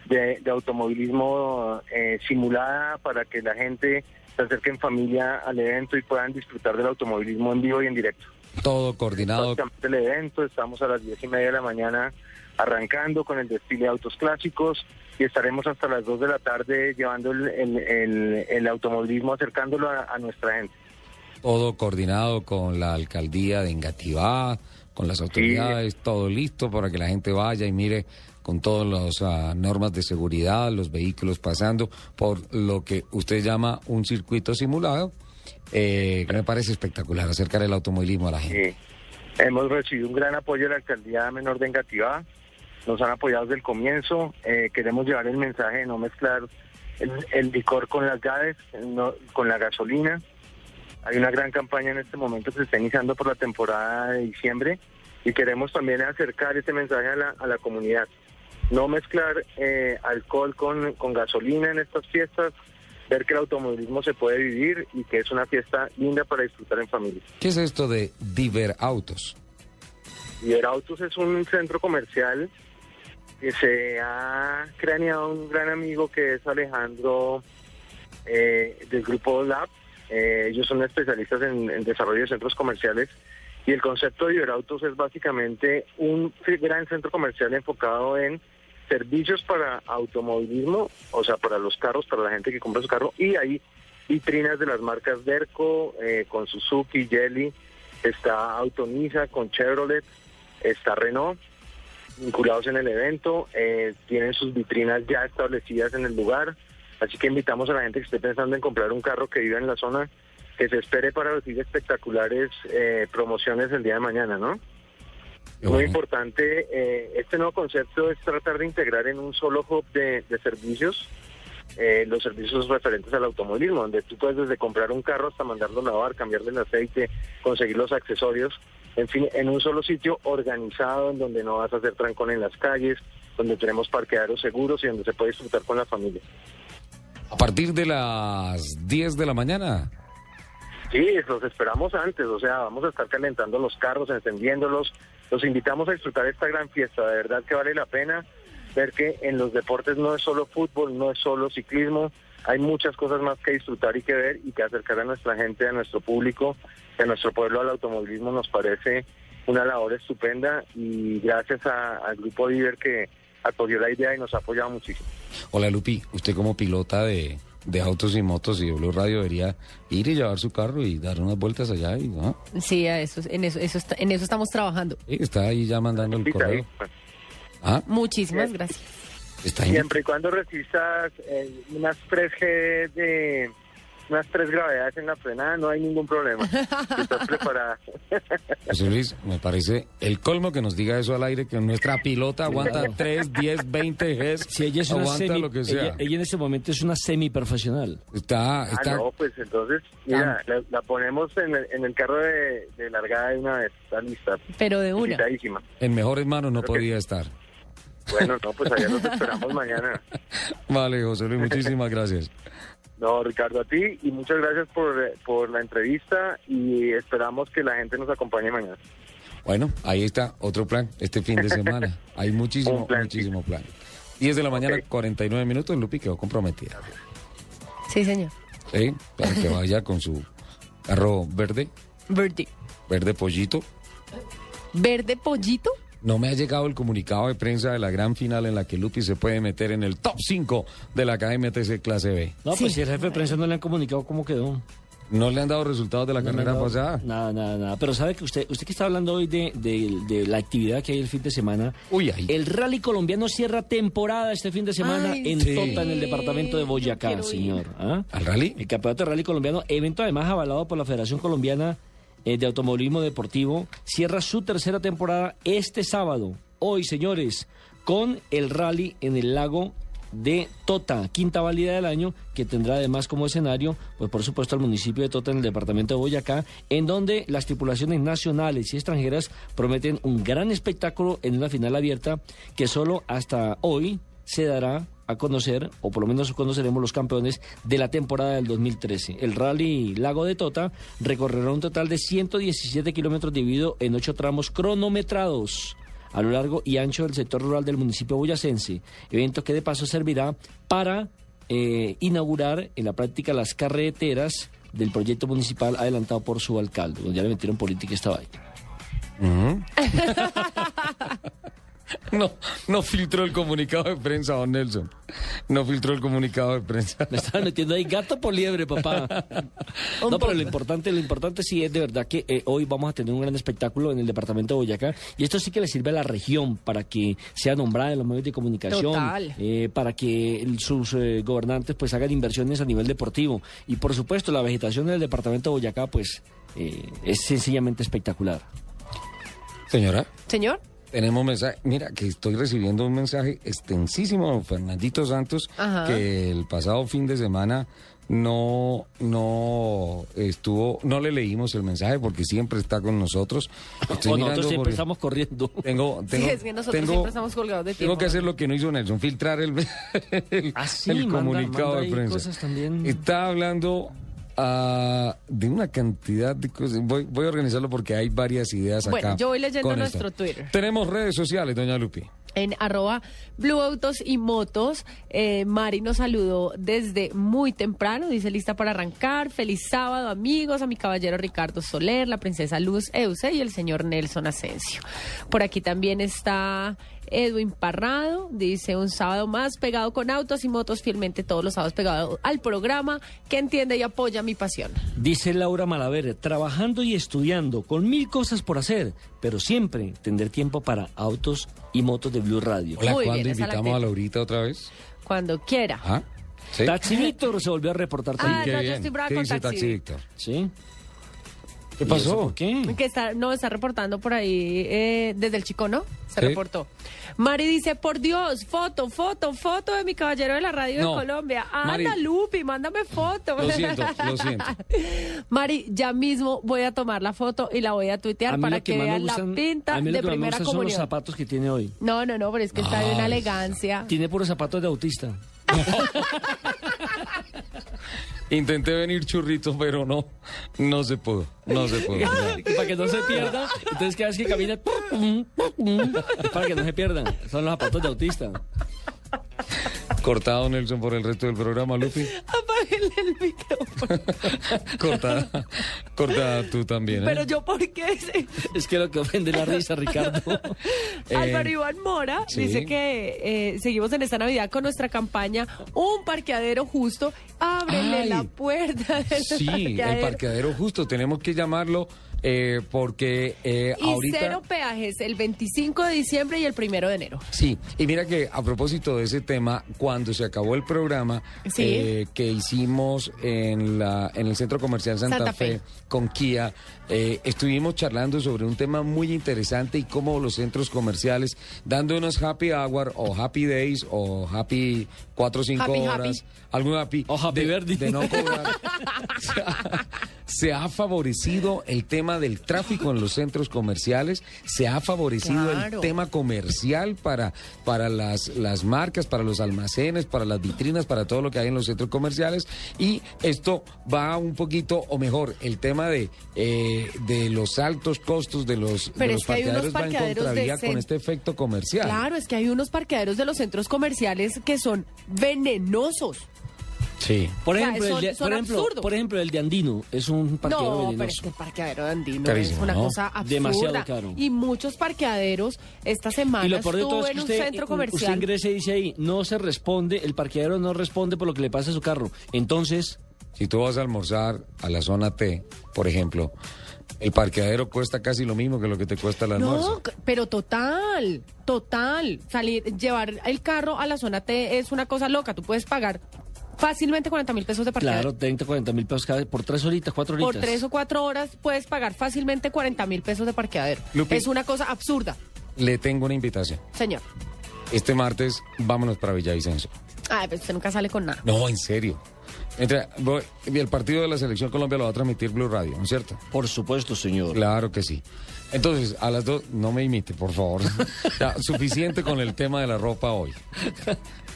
de, de automovilismo eh, simulada para que la gente se acerque en familia al evento y puedan disfrutar del automovilismo en vivo y en directo.
Todo coordinado.
El evento, estamos a las diez y media de la mañana arrancando con el desfile de autos clásicos y estaremos hasta las 2 de la tarde llevando el, el- el- el automovilismo, acercándolo a, a nuestra gente.
Todo coordinado con la alcaldía de Engativá, con las autoridades, todo listo para que la gente vaya y mire con todas las ah, normas de seguridad, los vehículos pasando por lo que usted llama un circuito simulado, eh, que me parece espectacular, acercar el automovilismo a la gente.
Sí. Hemos recibido un gran apoyo de la alcaldía menor de Engativá, nos han apoyado desde el comienzo, eh, queremos llevar el mensaje de no mezclar el, el licor con las llaves, no- con la gasolina. Hay una gran campaña en este momento que se está iniciando por la temporada de diciembre y queremos también acercar ese mensaje a la, a la comunidad. No mezclar eh, alcohol con, con gasolina en estas fiestas, ver que el automovilismo se puede vivir y que es una fiesta linda para disfrutar en familia.
¿Qué es esto de Diver Autos?
Iber Autos es un centro comercial se ha craneado un gran amigo que es Alejandro eh, del grupo Lab. Eh, ellos son especialistas en, desarrollo de centros comerciales y el concepto de Iber Autos es básicamente un gran centro comercial enfocado en servicios para automovilismo, o sea, para los carros, para la gente que compra su carro y hay vitrinas de las marcas Derco, eh, con Suzuki, Jelly, está Autonisa con Chevrolet, está Renault, vinculados en el evento, eh, tienen sus vitrinas ya establecidas en el lugar, así que invitamos a la gente que esté pensando en comprar un carro que viva en la zona, que se espere para recibir espectaculares eh, promociones el día de mañana, ¿no? Muy importante, eh, este nuevo concepto es tratar de integrar en un solo hub de, de servicios eh, los servicios referentes al automovilismo, donde tú puedes desde comprar un carro hasta mandarlo a lavar, cambiarle el aceite, conseguir los accesorios, en fin, en un solo sitio organizado, en donde no vas a hacer trancón en las calles, donde tenemos parqueaderos seguros y donde se puede disfrutar con la familia.
A partir de las 10 de la mañana.
Sí, los esperamos antes, o sea, vamos a estar calentando los carros, encendiéndolos. Los invitamos a disfrutar esta gran fiesta, de verdad que vale la pena ver que en los deportes no es solo fútbol, no es solo ciclismo, hay muchas cosas más que disfrutar y que ver y que acercar a nuestra gente, a nuestro público, a nuestro pueblo al automovilismo nos parece una labor estupenda y gracias a- al grupo Diver que acogió la idea y nos ha apoyado muchísimo.
Hola Lupi, usted como pilota de, de autos y motos y de Blue Radio debería ir y llevar su carro y dar unas vueltas allá y ¿no?
Sí, a eso, en eso, eso está- en eso estamos trabajando.
Sí, está ahí ya mandando el correo. Ah,
Muchísimas gracias.
Está.
Siempre y cuando resistas eh, unas 3G de unas tres gravedades en la frenada, no hay ningún problema. Estás preparada.
José Luis, me parece el colmo que nos diga eso al aire, que nuestra pilota aguanta 3, 10, 20 Gs,
Si ella es una
aguanta
semi,
lo que sea.
Ella, ella en este momento es una semiprofesional.
Está,
Ah,
está,
no, pues entonces, mira, la, la ponemos en el, en el carro de, de largada de una vez, está lista.
Pero de una.
En mejores manos no
Creo que-
podía estar.
Bueno, no, pues allá nos esperamos mañana.
Vale, José Luis, muchísimas gracias.
No, Ricardo, a ti y muchas gracias por, por la entrevista y esperamos que la gente nos acompañe mañana.
Bueno, ahí está otro plan este fin de semana. Hay muchísimo,
plan,
muchísimo plan. 10 de la mañana, 49 minutos, Lupi quedó comprometida.
Sí, señor.
¿Sí? Para que vaya con su carro verde,
Verde.
verde pollito.
¿Verde pollito?
No me ha llegado el comunicado de prensa de la gran final en la que Lupi se puede meter en el top 5 de la KMTC clase B.
No, pues si el jefe de prensa no le han comunicado cómo quedó.
¿No le han dado resultados de la
No
carrera
dado
pasada?
Nada, nada, nada. Pero sabe que usted, usted que está hablando hoy de, de- de la actividad que hay el fin de semana.
Uy, ahí.
El rally colombiano cierra temporada este fin de semana
Ay,
en
sí.
Tota, en el departamento de Boyacá, señor. ¿Ah?
¿Al rally?
El campeonato de rally colombiano, evento además avalado por la Federación Colombiana de Automovilismo Deportivo, cierra su tercera temporada este sábado. Hoy, señores, con el rally en el lago de Tota, quinta válida del año, que tendrá además como escenario, pues por supuesto, el municipio de Tota en el departamento de Boyacá, en donde las tripulaciones nacionales y extranjeras prometen un gran espectáculo en una final abierta que solo hasta hoy se dará a conocer, o por lo menos conoceremos los campeones de la temporada del 2013. El Rally Lago de Tota recorrerá un total de 117 kilómetros dividido en ocho tramos cronometrados a lo largo y ancho del sector rural del municipio boyacense, evento que de paso servirá para eh, inaugurar en la práctica las carreteras del proyecto municipal adelantado por su alcalde, donde ya le metieron política esta vaina.
No, no filtró el comunicado de prensa, don Nelson. No filtró el comunicado de prensa.
Me estaban metiendo ahí gato por liebre, papá. No, pero lo importante, lo importante sí es de verdad que eh, hoy vamos a tener un gran espectáculo en el departamento de Boyacá y esto sí que le sirve a la región para que sea nombrada en los medios de comunicación,
Total.
eh, para que el- sus eh, gobernantes pues hagan inversiones a nivel deportivo y por supuesto la vegetación del departamento de Boyacá pues eh, es sencillamente espectacular.
Señora,
Señor.
Tenemos mensaje. Mira, que estoy recibiendo un mensaje extensísimo de don Fernandito Santos,
Ajá.
que el pasado fin de semana no, no estuvo, no le leímos el mensaje porque siempre está con nosotros. Estoy
O
mirando
nosotros siempre estamos corriendo.
Tengo, tengo,
sí, es que nosotros
tengo-
siempre estamos colgados de tiempo.
Tengo que hacer lo que no hizo Nelson, filtrar el, el,
Ah, sí,
el
manda-
comunicado
manda
de prensa.
cosas también.
Está hablando ah, de una cantidad de cosas. Voy, voy a organizarlo porque hay varias ideas
Bueno,
acá.
yo voy leyendo nuestro
esto.
Twitter.
Tenemos redes sociales, doña Lupi.
en arroba Blue Autos y Motos. Eh, Mari nos saludó desde muy temprano, dice lista para arrancar. Feliz sábado, amigos, a mi caballero Ricardo Soler, la princesa Luz Euse y el señor Nelson Asensio. Por aquí también está Edwin Parrado dice un sábado más pegado con autos y motos, fielmente todos los sábados pegado al programa que entiende y apoya mi pasión.
Dice Laura Malaver, trabajando y estudiando, con mil cosas por hacer, pero siempre tener tiempo para autos y motos de Blue Radio.
Hola,
Muy
¿cuándo
bien, la
invitamos
tengo.
a Laurita otra vez?
Cuando quiera.
¿Ah? ¿Sí?
Taxi Víctor se volvió a reportar
Ah,
también.
Qué
no, yo estoy brava
¿Qué
con
dice
Taxi. Víctor?
¿Sí?
¿Qué
¿Y eso
pasó?
qué?
Que está, no, está reportando por ahí eh, desde el chico, ¿no? Se
Sí.
reportó. Mari dice, por Dios, foto, foto, foto de mi caballero de la radio
No.
de Colombia.
Mari.
Anda, Lupi, mándame foto.
Lo siento, lo siento.
Mari, ya mismo voy a tomar la foto y la voy a tuitear
A
para
que me
vean
gustan,
la pinta
a mí lo
de
que me
primera
gustan son los zapatos que tiene hoy.
No, no, no, pero es que está de una elegancia.
Tiene puros zapatos de autista.
Intenté venir churrito, pero no, no se pudo, no se pudo.
Y para que no se pierda, entonces cada vez que camina, para que no se pierdan. Son los zapatos de autista.
Cortado Nelson por el resto del programa, Lupi.
Apáguenle el micrófono.
Cortada, cortada tú también, ¿eh?
Pero yo, ¿por qué?
Es que lo que ofende la risa, Ricardo.
Eh,
Álvaro Iván Mora
sí.
dice que eh, seguimos en esta Navidad con nuestra campaña Un parqueadero justo. Ábrele
Ay.
la puerta del
Sí, el
parqueadero
justo, tenemos que llamarlo eh, porque eh,
Y
ahorita...
cero peajes el 25 de diciembre y el primero de enero.
Sí, y mira que a propósito de ese tema, cuando se acabó el programa
Sí.
eh, que hicimos en, la, en el Centro Comercial Santa,
Santa
Fe,
Fe.
con Kia, eh, estuvimos charlando sobre un tema muy interesante y cómo los centros comerciales, dando unos happy hour o happy days o happy cuatro o cinco
Happy,
horas,
happy.
algún happy,
O happy
de, de no cobrar. se, ha, se ha favorecido el tema del tráfico en los centros comerciales, se ha favorecido el tema comercial para, para las, las marcas, para los almacenes, para las vitrinas, para todo lo que hay en los centros comerciales. Y esto va un poquito, o mejor, el tema de, eh, de los altos costos de los, de
Pero
los
es que hay unos
parqueaderos va en
parqueaderos de
contravía con este efecto comercial.
Claro, es que hay unos parqueaderos de los centros comerciales que son venenosos.
Sí.
Por
O sea,
ejemplo,
son-
el de,
son
por, ejemplo
absurdos.
por ejemplo, el de Andino es un parqueadero
no, pero
venenoso.
es que el parqueadero de Andino
Carísimo,
es una
¿no?
cosa absurda.
Demasiado caro.
Y muchos parqueaderos, esta semana
Y lo peor de todo es
en
que
un
usted,
centro
usted
comercial.
ingresa y dice ahí, no se responde, el parqueadero no responde por lo que le pasa a su carro. Entonces,
Si tú vas a almorzar a la zona T, por ejemplo, el parqueadero cuesta casi lo mismo que lo que te cuesta el almuerzo.
No, pero total, total. Salir, llevar el carro a la zona T es una cosa loca. Tú puedes pagar fácilmente 40 mil pesos de parqueadero.
claro, 30, 40 mil pesos cada, por tres horitas, cuatro horitas.
Por tres o cuatro horas puedes pagar fácilmente 40 mil pesos de parqueadero.
Lupi.
Es una cosa absurda,
Le tengo una invitación.
señor.
Este martes vámonos para Villavicencio.
Ay, pues usted nunca sale con nada.
No, en serio. Entre, voy- el partido de la selección Colombia lo va a transmitir Blue Radio, ¿no es cierto?
Por supuesto, señor.
Claro que sí. Entonces, a las dos, no me imite, por favor. Ya, suficiente con el tema de la ropa hoy.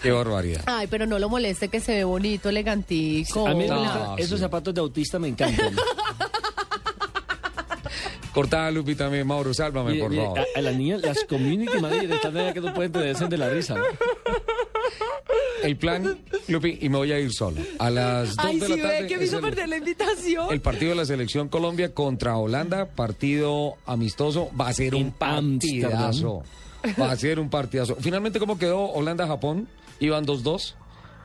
Qué barbaridad.
Ay, pero no lo moleste que se ve bonito, elegantico.
A mí
No, sí.
esos zapatos de autista me encantan.
Cortada, Lupi, también. Mauro, sálvame,
Mire,
por
mire,
favor.
a, a las niñas, las community managers están allá que no pueden tenerse de la risa.
El plan, Lupi, y me voy a ir solo. A las dos
Ay,
de
sí,
la tarde.
ve que me
es
hizo
el-
perder la invitación.
El partido de la selección Colombia contra Holanda, partido amistoso, va a ser un
En
partidazo. Va a ser un partidazo. Finalmente, ¿cómo quedó Holanda-Japón? Iban 2-2.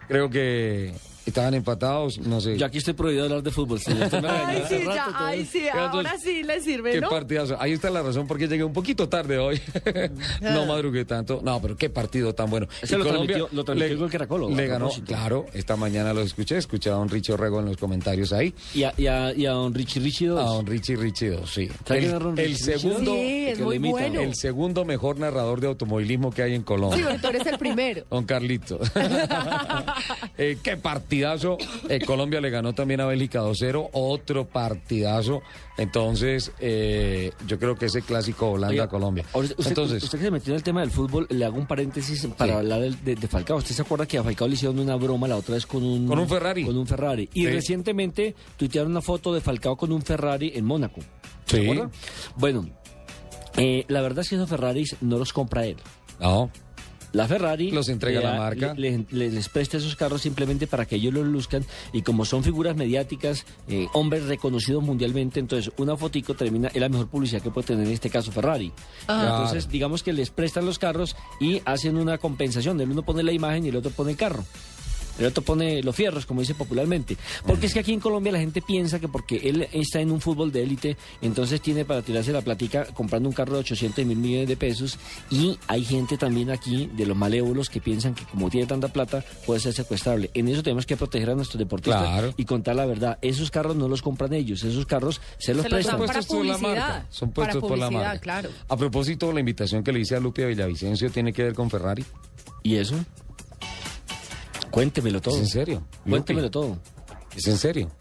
Creo que estaban empatados, no sé.
Yo aquí estoy prohibido hablar de fútbol. me
Ay, sí,
rato,
ya,
entonces-
ay, sí,
Pero
ahora
entonces,
sí le sirve,
Qué
¿no?
partidazo. Ahí está la razón por qué llegué un poquito tarde hoy. no madrugué tanto. No, pero qué partido tan bueno.
Ese lo
Colombia
transmitió- lo transmitió el Gol Caracol, ¿o?
Le ganó, claro. Esta mañana lo escuché. Escuché a don Richie Orrego en los comentarios ahí.
Y a, y a, y a don Richie Richie 2.
A don Richie Richie 2, sí.
¿Sabe quién
El, el segundo,
Sí, es
que
muy
lo imita.
bueno.
el segundo mejor narrador de automovilismo que hay en Colombia.
Sí, pero tú eres el primero.
Don Carlito. Eh, qué partidazo. Eh, Colombia le ganó también a Bélgica 2-0. Otro partidazo. Entonces, eh, yo creo que ese clásico Holanda-Colombia. Entonces,
usted que se metió en el tema del fútbol, le hago un paréntesis para
Sí.
hablar de, de Falcao. ¿Usted se acuerda que a Falcao le hicieron una broma la otra vez con un...
Con un Ferrari.
Con un Ferrari. Y
Sí.
recientemente tuitearon una foto de Falcao con un Ferrari en Mónaco. ¿Se
Sí.
acuerda? Bueno, eh, la verdad es que esos Ferraris no los compra él.
no.
La Ferrari
Los entrega
le
la marca.
le- le- les presta esos carros simplemente para que ellos los luzcan y como son figuras mediáticas, eh, hombres reconocidos mundialmente, entonces una fotico termina es la mejor publicidad que puede tener en este caso Ferrari.
Ajá.
Entonces digamos que les prestan los carros y hacen una compensación. El uno pone la imagen y el otro pone el carro. El otro pone los fierros, como dice popularmente. Porque es que aquí en Colombia la gente piensa que porque él está en un fútbol de élite, entonces tiene para tirarse la platica comprando un carro de 800 mil millones de pesos. Y hay gente también aquí de los malévolos que piensan que como tiene tanta plata puede ser secuestrable. En eso tenemos que proteger a nuestros deportistas
Claro.
y contar la verdad. Esos carros no los compran ellos, esos carros se los
Se los
prestan.
para
puestos por la marca. Son
Para
puestos por la marca.
claro.
A propósito, la invitación que le hice a Lupe a Villavicencio tiene que ver con Ferrari.
¿Y eso? Cuéntemelo todo.
¿Es en serio?
Cuéntemelo todo.
¿Es en serio?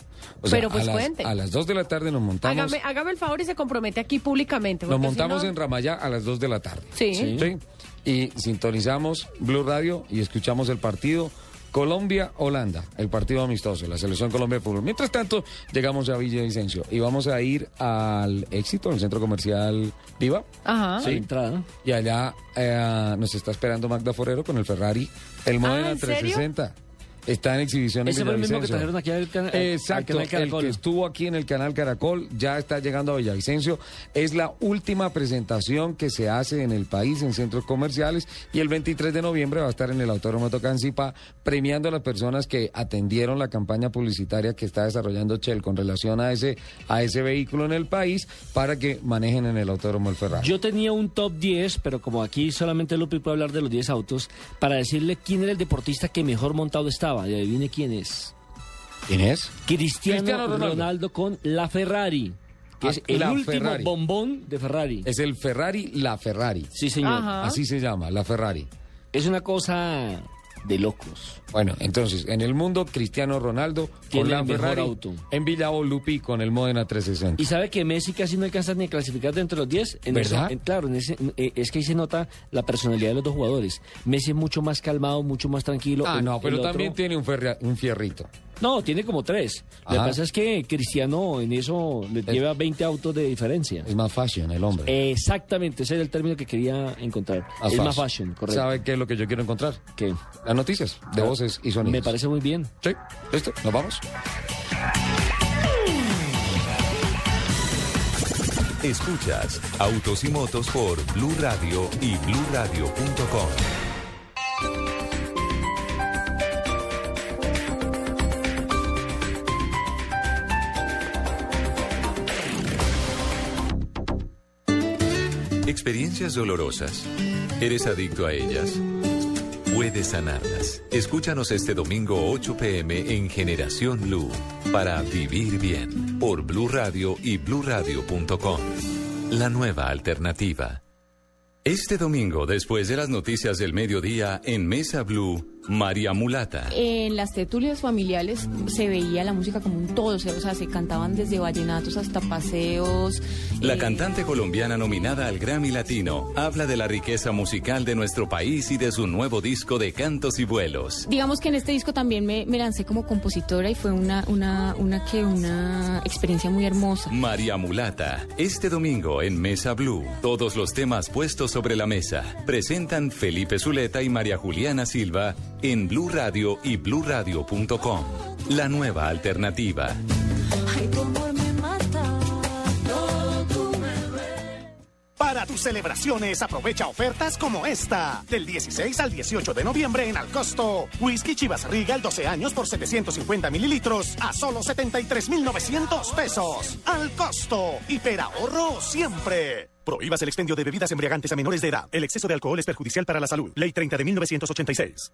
O sea,
Pero, pues,
a las,
cuente.
A las 2 de la tarde nos montamos.
Hágame, hágame el favor y se compromete aquí públicamente.
Nos
si
montamos
no-
en Ramayá a las 2 de la tarde.
Sí.
Sí.
Y sintonizamos Blue Radio y escuchamos el partido Colombia-Holanda, el partido amistoso, la selección Colombia de fútbol. Mientras tanto, llegamos a Villavicencio y vamos a ir al éxito, al centro comercial Viva.
Ajá.
La entrada.
Y allá eh, nos está esperando Magda Forero con el Ferrari, el Modena
Ah, ¿en serio?
360. Está en exhibición en
Ese fue el mismo que trajeron aquí al, cana- al
Exacto,
canal
el que estuvo aquí en el canal Caracol ya está llegando a Villavicencio. Es la última presentación que se hace en el país en centros comerciales y el 23 de noviembre va a estar en el Autódromo de Tocancipá premiando a las personas que atendieron la campaña publicitaria que está desarrollando Shell con relación a ese a ese vehículo en el país para que manejen en el Autódromo el Ferrari.
Yo tenía un top 10, pero como aquí solamente Lupi puede hablar de los 10 autos, para decirle quién era el deportista que mejor montado estaba. Y adivine quién es.
¿Quién es?
Cristiano,
Cristiano
Ronaldo.
Ronaldo.
con la Ferrari, que
Ah,
es el
la
último
Ferrari.
bombón de Ferrari.
Es el Ferrari, la Ferrari.
Sí, señor.
Ajá.
Así se llama, la Ferrari.
Es una cosa de locos.
Bueno, entonces, en el mundo, Cristiano Ronaldo
Tiene
con la
el mejor
Ferrari,
auto.
en Villao Lupi con el Modena 360.
Y sabe que Messi casi no alcanza ni a clasificar dentro de los 10. En
¿Verdad?
eso- en- claro, en ese, eh, es que ahí se nota la personalidad de los dos jugadores. Messi es mucho más calmado, mucho más tranquilo.
Ah,
El-
no, pero
otro-
también tiene un, ferria- un fierrito.
No, tiene como tres. Lo que pasa es que Cristiano en eso le lleva 20 autos de diferencia.
Es más fashion el hombre.
Exactamente, ese era el término que quería encontrar. es más fashion, correcto.
¿Sabe qué es lo que yo quiero encontrar?
¿Qué?
Las noticias de
Ah,
voces y sonidos.
Me parece muy bien.
Sí, listo, nos vamos.
Escuchas Autos y Motos por Blue Radio y BlueRadio.com. Experiencias dolorosas. ¿Eres adicto a ellas? Puedes sanarlas. Escúchanos este domingo 8 pm en Generación Blue para vivir bien por Blue Radio y BlueRadio.com. La nueva alternativa. Este domingo, después de las noticias del mediodía, en Mesa Blue, María Mulata.
En las tertulias familiares se veía la música como un todo, o sea, se cantaban desde vallenatos hasta paseos.
La
eh,
cantante colombiana nominada al Grammy Latino habla de la riqueza musical de nuestro país y de su nuevo disco de cantos y vuelos.
Digamos que en este disco también me, me lancé como compositora y fue una, una, una, que, una experiencia muy hermosa.
María Mulata, este domingo en Mesa Blue, todos los temas puestos sobre la mesa. Presentan Felipe Zuleta y María Juliana Silva en Blue Radio y BlueRadio.com. La nueva alternativa.
Para tus celebraciones aprovecha ofertas como esta. Del 16 al 18 de noviembre en Alcosto. Whisky Chivas Regal 12 años por 750 mililitros a solo 73,900 pesos. Al costo. Hiperahorro siempre. Prohíbas el expendio de bebidas embriagantes a menores de edad. El exceso de alcohol es perjudicial para la salud. Ley 30 de 1986.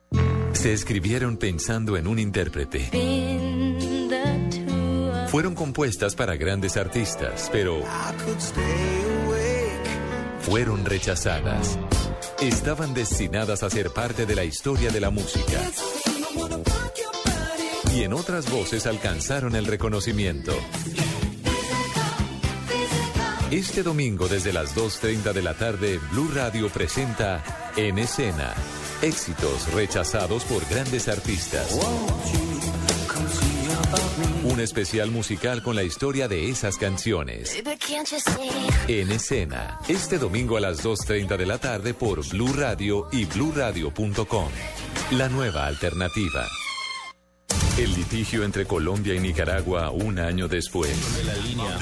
Se escribieron pensando en un intérprete. Fueron compuestas para grandes artistas, pero fueron rechazadas. Estaban destinadas a ser parte de la historia de la música. Y en otras voces alcanzaron el reconocimiento. Este domingo desde las 2.30 de la tarde, Blue Radio presenta En Escena. Éxitos rechazados por grandes artistas. Un especial musical con la historia de esas canciones. En escena, este domingo a las 2.30 de la tarde por Blue Radio y bluradio.com. La nueva alternativa. El litigio entre Colombia y Nicaragua un año después.
De la línea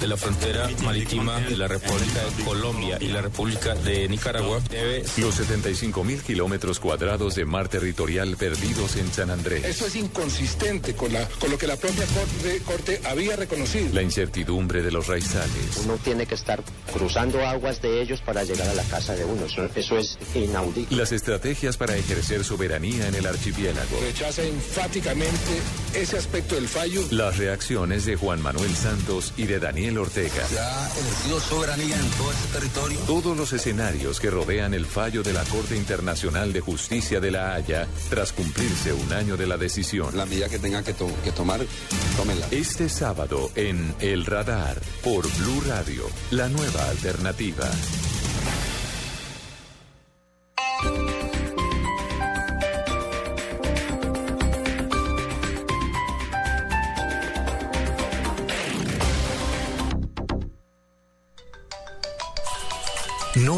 de la frontera marítima de la República de Colombia y la República de Nicaragua debe...
Los 75 mil kilómetros cuadrados de mar territorial perdidos en San Andrés.
Eso es inconsistente con, la, con lo que la propia corte, corte había reconocido.
La incertidumbre de los raizales.
Uno tiene que estar cruzando aguas de ellos para llegar a la casa de uno. Eso, eso es inaudito.
Las estrategias para ejercer soberanía en el archipiélago.
Rechaza enfáticamente ese aspecto del fallo.
Las reacciones de Juan Manuel Santos y de Daniel Ortega.
Ya ejercido soberanía en todo ese territorio.
Todos los escenarios que rodean el fallo de la Corte Internacional de Justicia de La Haya tras cumplirse un año de la decisión.
La medida que tenga que, to que tomar, tómenla.
Este sábado en El Radar por Blue Radio, la nueva alternativa.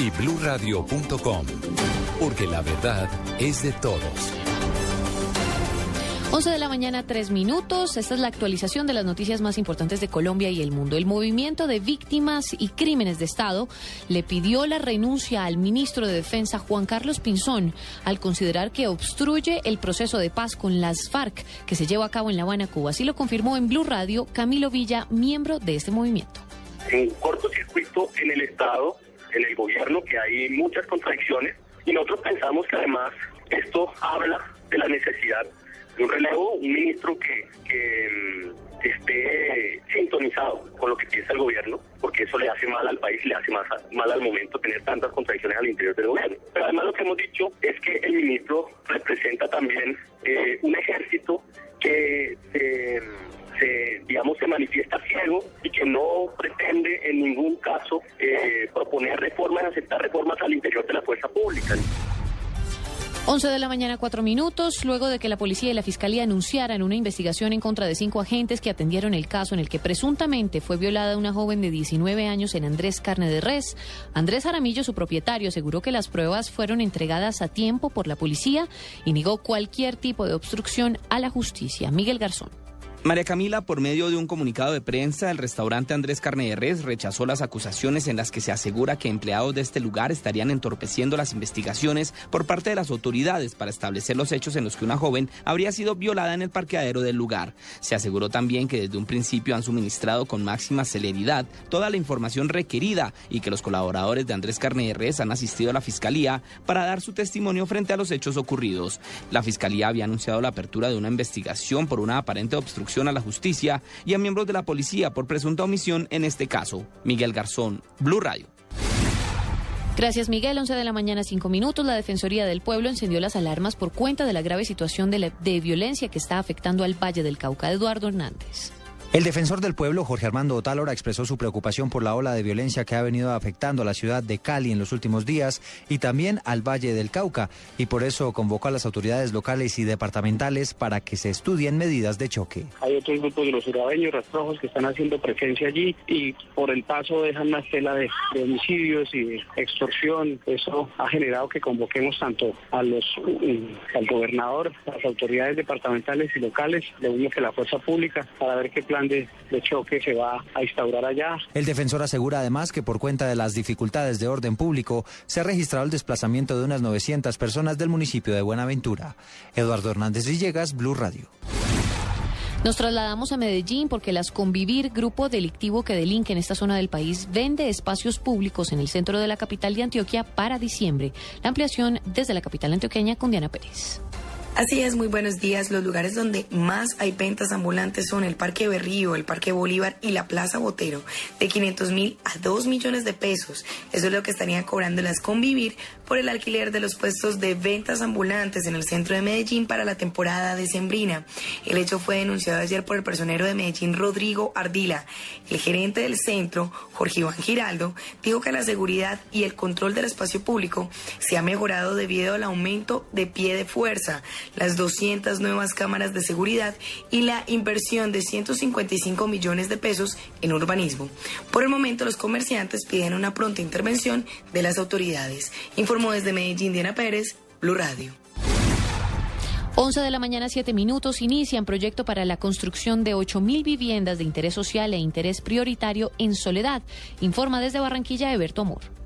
y bluradio.com, porque la verdad es de todos.
11 de la mañana, 3 minutos. Esta es la actualización de las noticias más importantes de Colombia y el mundo. El movimiento de víctimas y crímenes de Estado le pidió la renuncia al ministro de Defensa Juan Carlos Pinzón al considerar que obstruye el proceso de paz con las FARC que se lleva a cabo en La Habana, Cuba. Así lo confirmó en Blue Radio Camilo Villa, miembro de este movimiento.
En cortocircuito en el Estado, en el gobierno, que hay muchas contradicciones y nosotros pensamos que además esto habla de la necesidad de un relevo, un ministro que, que mm, esté sintonizado con lo que piensa el gobierno, porque eso le hace mal al país le hace más, mal al momento tener tantas contradicciones al interior del gobierno. Pero además lo que hemos dicho es que el ministro representa también eh, un ejército que se, se, digamos, se manifiesta ciego y que no pretende en ningún caso eh, proponer reformas, aceptar reformas al interior de la fuerza pública.
11 de la mañana, 4 minutos, luego de que la policía y la fiscalía anunciaran una investigación en contra de cinco agentes que atendieron el caso en el que presuntamente fue violada una joven de 19 años en Andrés Carne de Res. Andrés Aramillo, su propietario, aseguró que las pruebas fueron entregadas a tiempo por la policía y negó cualquier tipo de obstrucción a la justicia. Miguel Garzón.
María Camila, por medio de un comunicado de prensa, el restaurante Andrés Carne de Res rechazó las acusaciones en las que se asegura que empleados de este lugar estarían entorpeciendo las investigaciones por parte de las autoridades para establecer los hechos en los que una joven habría sido violada en el parqueadero del lugar. Se aseguró también que desde un principio han suministrado con máxima celeridad toda la información requerida y que los colaboradores de Andrés Carne de Res han asistido a la fiscalía para dar su testimonio frente a los hechos ocurridos. La fiscalía había anunciado la apertura de una investigación por una aparente obstrucción a la justicia y a miembros de la policía por presunta omisión en este caso. Miguel Garzón, Blue Radio.
Gracias, Miguel. 11 de la mañana, 5 minutos. La Defensoría del Pueblo encendió las alarmas por cuenta de la grave situación de, de violencia que está afectando al Valle del Cauca. Eduardo Hernández.
El defensor del pueblo, Jorge Armando Otálora, expresó su preocupación por la ola de violencia que ha venido afectando a la ciudad de Cali en los últimos días y también al Valle del Cauca, y por eso convocó a las autoridades locales y departamentales para que se estudien medidas de choque.
Hay otros grupos de los urabeños, rastrojos, que están haciendo presencia allí y por el paso dejan una estela de, de homicidios y de extorsión. Eso ha generado que convoquemos tanto a los, mm, al gobernador, a las autoridades departamentales y locales, lo mismo que la fuerza pública, para ver qué plan de, de choque se va a instaurar allá.
El defensor asegura además que por cuenta de las dificultades de orden público se ha registrado el desplazamiento de unas 900 personas del municipio de Buenaventura. Eduardo Hernández Villegas, Blue Radio.
Nos trasladamos a Medellín porque las Convivir, grupo delictivo que delinque en esta zona del país, vende espacios públicos en el centro de la capital de Antioquia para diciembre. La ampliación desde la capital antioqueña con Diana Pérez.
Así es, muy buenos días. Los lugares donde más hay ventas ambulantes son el Parque Berrío, el Parque Bolívar y la Plaza Botero, de 500 mil a 2 millones de pesos. Eso es lo que estarían cobrando las Convivir por el alquiler de los puestos de ventas ambulantes en el centro de Medellín para la temporada decembrina. El hecho fue denunciado ayer por el personero de Medellín, Rodrigo Ardila. El gerente del centro, Jorge Iván Giraldo, dijo que la seguridad y el control del espacio público se ha mejorado debido al aumento de pie de fuerza, las 200 nuevas cámaras de seguridad y la inversión de 155 millones de pesos en urbanismo. Por el momento, los comerciantes piden una pronta intervención de las autoridades. Informó desde Medellín, Diana Pérez, Blue Radio.
11 de la mañana, 7 minutos, inician proyecto para la construcción de 8.000 viviendas de interés social e interés prioritario en Soledad. Informa desde Barranquilla, Eberto Amor.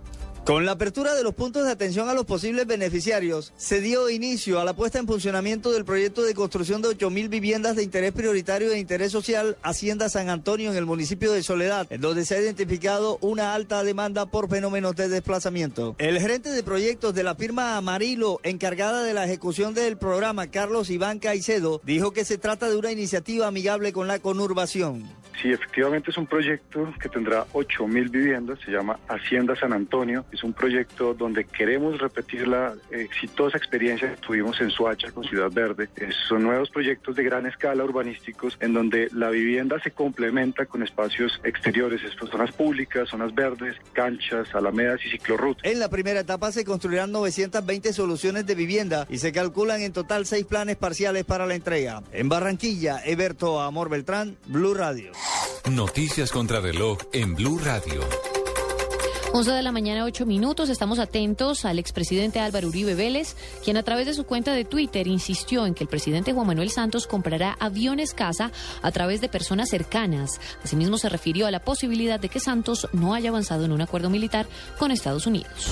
Con la apertura de los puntos de atención a los posibles beneficiarios, se dio inicio a la puesta en funcionamiento del proyecto de construcción de 8.000 viviendas de interés prioritario e interés social Hacienda San Antonio en el municipio de Soledad, en donde se ha identificado una alta demanda por fenómenos de desplazamiento. El gerente de proyectos de la firma Amarillo, encargada de la ejecución del programa, Carlos Iván Caicedo, dijo que se trata de una iniciativa amigable con la conurbación.
Sí, efectivamente es un proyecto que tendrá 8.000 viviendas, se llama Hacienda San Antonio. Es un proyecto donde queremos repetir la exitosa experiencia que tuvimos en Suacha con Ciudad Verde. Son nuevos proyectos de gran escala urbanísticos en donde la vivienda se complementa con espacios exteriores, estas zonas públicas, zonas verdes, canchas, alamedas y ciclorrutas.
En la primera etapa se construirán 920 soluciones de vivienda y se calculan en total seis planes parciales para la entrega. En Barranquilla, Eberto Amor Beltrán, Blue Radio.
Noticias contra reloj en Blue Radio.
11 de la mañana, 8 minutos. Estamos atentos al expresidente Álvaro Uribe Vélez, quien a través de su cuenta de Twitter insistió en que el presidente Juan Manuel Santos comprará aviones casa a través de personas cercanas. Asimismo, se refirió a la posibilidad de que Santos no haya avanzado en un acuerdo militar con Estados Unidos.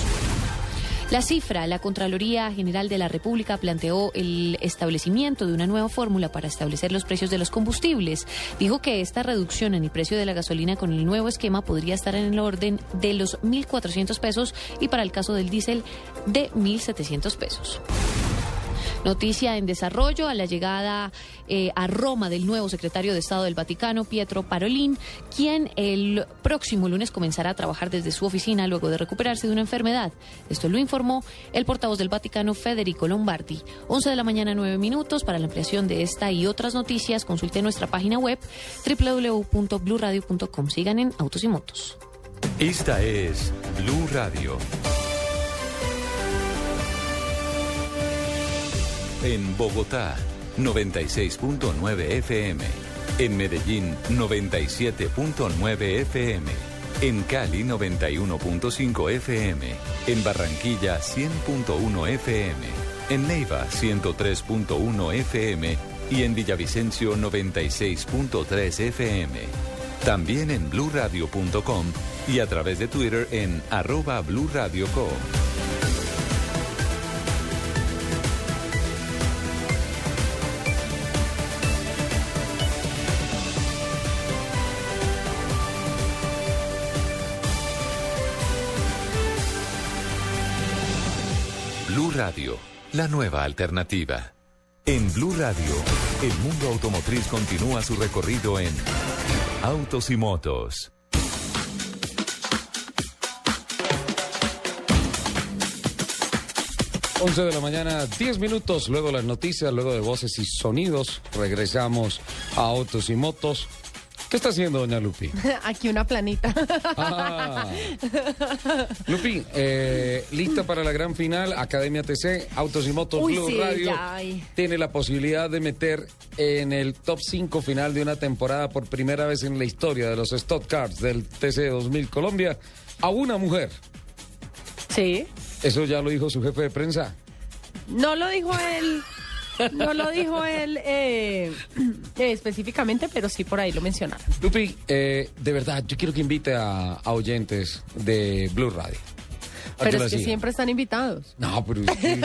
La cifra, la Contraloría General de la República planteó el establecimiento de una nueva fórmula para establecer los precios de los combustibles. Dijo que esta reducción en el precio de la gasolina con el nuevo esquema podría estar en el orden de los 1.400 pesos y para el caso del diésel de 1.700 pesos. Noticia en desarrollo a la llegada eh, a Roma del nuevo secretario de Estado del Vaticano, Pietro Parolin, quien el próximo lunes comenzará a trabajar desde su oficina luego de recuperarse de una enfermedad. Esto lo informó el portavoz del Vaticano, Federico Lombardi. 11 de la mañana, 9 minutos. Para la ampliación de esta y otras noticias, consulte nuestra página web www.bluradio.com. Sigan en Autos y Motos.
Esta es Blue Radio. En Bogotá, 96.9 FM. En Medellín, 97.9 FM. En Cali, 91.5 FM. En Barranquilla, 100.1 FM. En Neiva, 103.1 FM. Y en Villavicencio, 96.3 FM. También en bluradio.com y a través de Twitter en arroba. La nueva alternativa. En Blue Radio, el mundo automotriz continúa su recorrido en Autos y Motos.
Once de la mañana, 10 minutos, luego las noticias, luego de voces y sonidos, regresamos a Autos y Motos. ¿Qué está haciendo doña Lupi?
Aquí una planita.
Ah. Lupi, eh, lista para la gran final, Academia TC, Autos y Motos
Uy,
Blue
sí,
Radio.
ya.
Tiene la posibilidad de meter en el top 5 final de una temporada por primera vez en la historia de los Stock Cars del TC 2000 Colombia a una mujer.
Sí.
Eso ya lo dijo su jefe de prensa.
No lo dijo él. No lo dijo él eh, eh, específicamente, pero sí por ahí lo mencionaron.
Lupi, eh, de verdad, yo quiero que invite a, a oyentes de Blue Radio. a
Pero es que
sigan.
siempre están invitados.
No, pero es que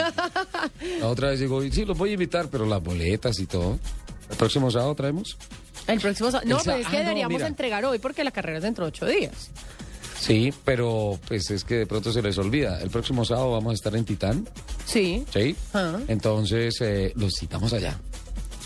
la otra vez digo, sí, los voy a invitar, pero las boletas y todo. El próximo sábado traemos.
El próximo sábado- No, pero es que
ah, no,
deberíamos
mira.
entregar hoy porque la carrera es dentro de ocho días.
Sí, pero pues es que de pronto se les olvida. El próximo sábado vamos a estar en Titán
Sí.
¿Sí?
Ah.
Entonces, eh, los citamos allá.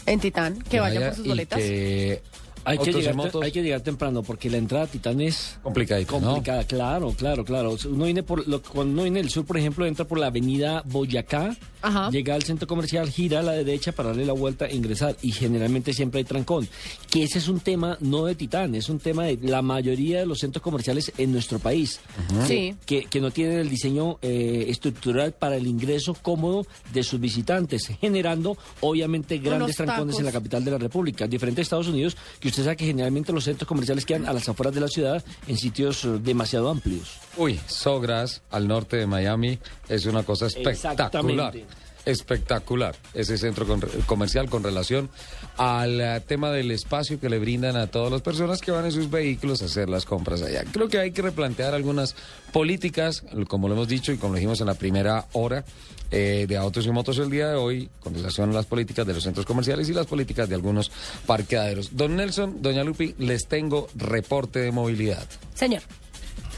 En Titán, que vayan
vaya
por sus
y
boletas.
que
Hay que, llegar, hay que llegar temprano porque la entrada a Titán es
complicadita, ¿no?
complicada. Claro, claro, claro. O sea, Uno viene por, lo- cuando uno viene del sur, por ejemplo, entra por la avenida Boyacá,
Ajá.
llega al centro comercial, gira a la derecha para darle la vuelta e ingresar. Y generalmente siempre hay trancón. Que ese es un tema no de Titán, es un tema de la mayoría de los centros comerciales en nuestro país.
Sí.
Que, que no tienen el diseño eh, estructural para el ingreso cómodo de sus visitantes, generando obviamente grandes trancones en la capital de la República, diferente a Estados Unidos, que usted sabe que generalmente los centros comerciales quedan a las afueras de la ciudad en sitios eh, demasiado amplios.
Uy, Sogras, al norte de Miami, es una cosa espectacular.
Exactamente.
Espectacular ese centro con- comercial con relación al eh, tema del espacio que le brindan a todas las personas que van en sus vehículos a hacer las compras allá. Creo que hay que replantear algunas políticas, como lo hemos dicho y como lo dijimos en la primera hora eh, de Autos y Motos el día de hoy, con relación a las políticas de los centros comerciales y las políticas de algunos parqueaderos. Don Nelson, doña Lupi, les tengo reporte de movilidad.
Señor,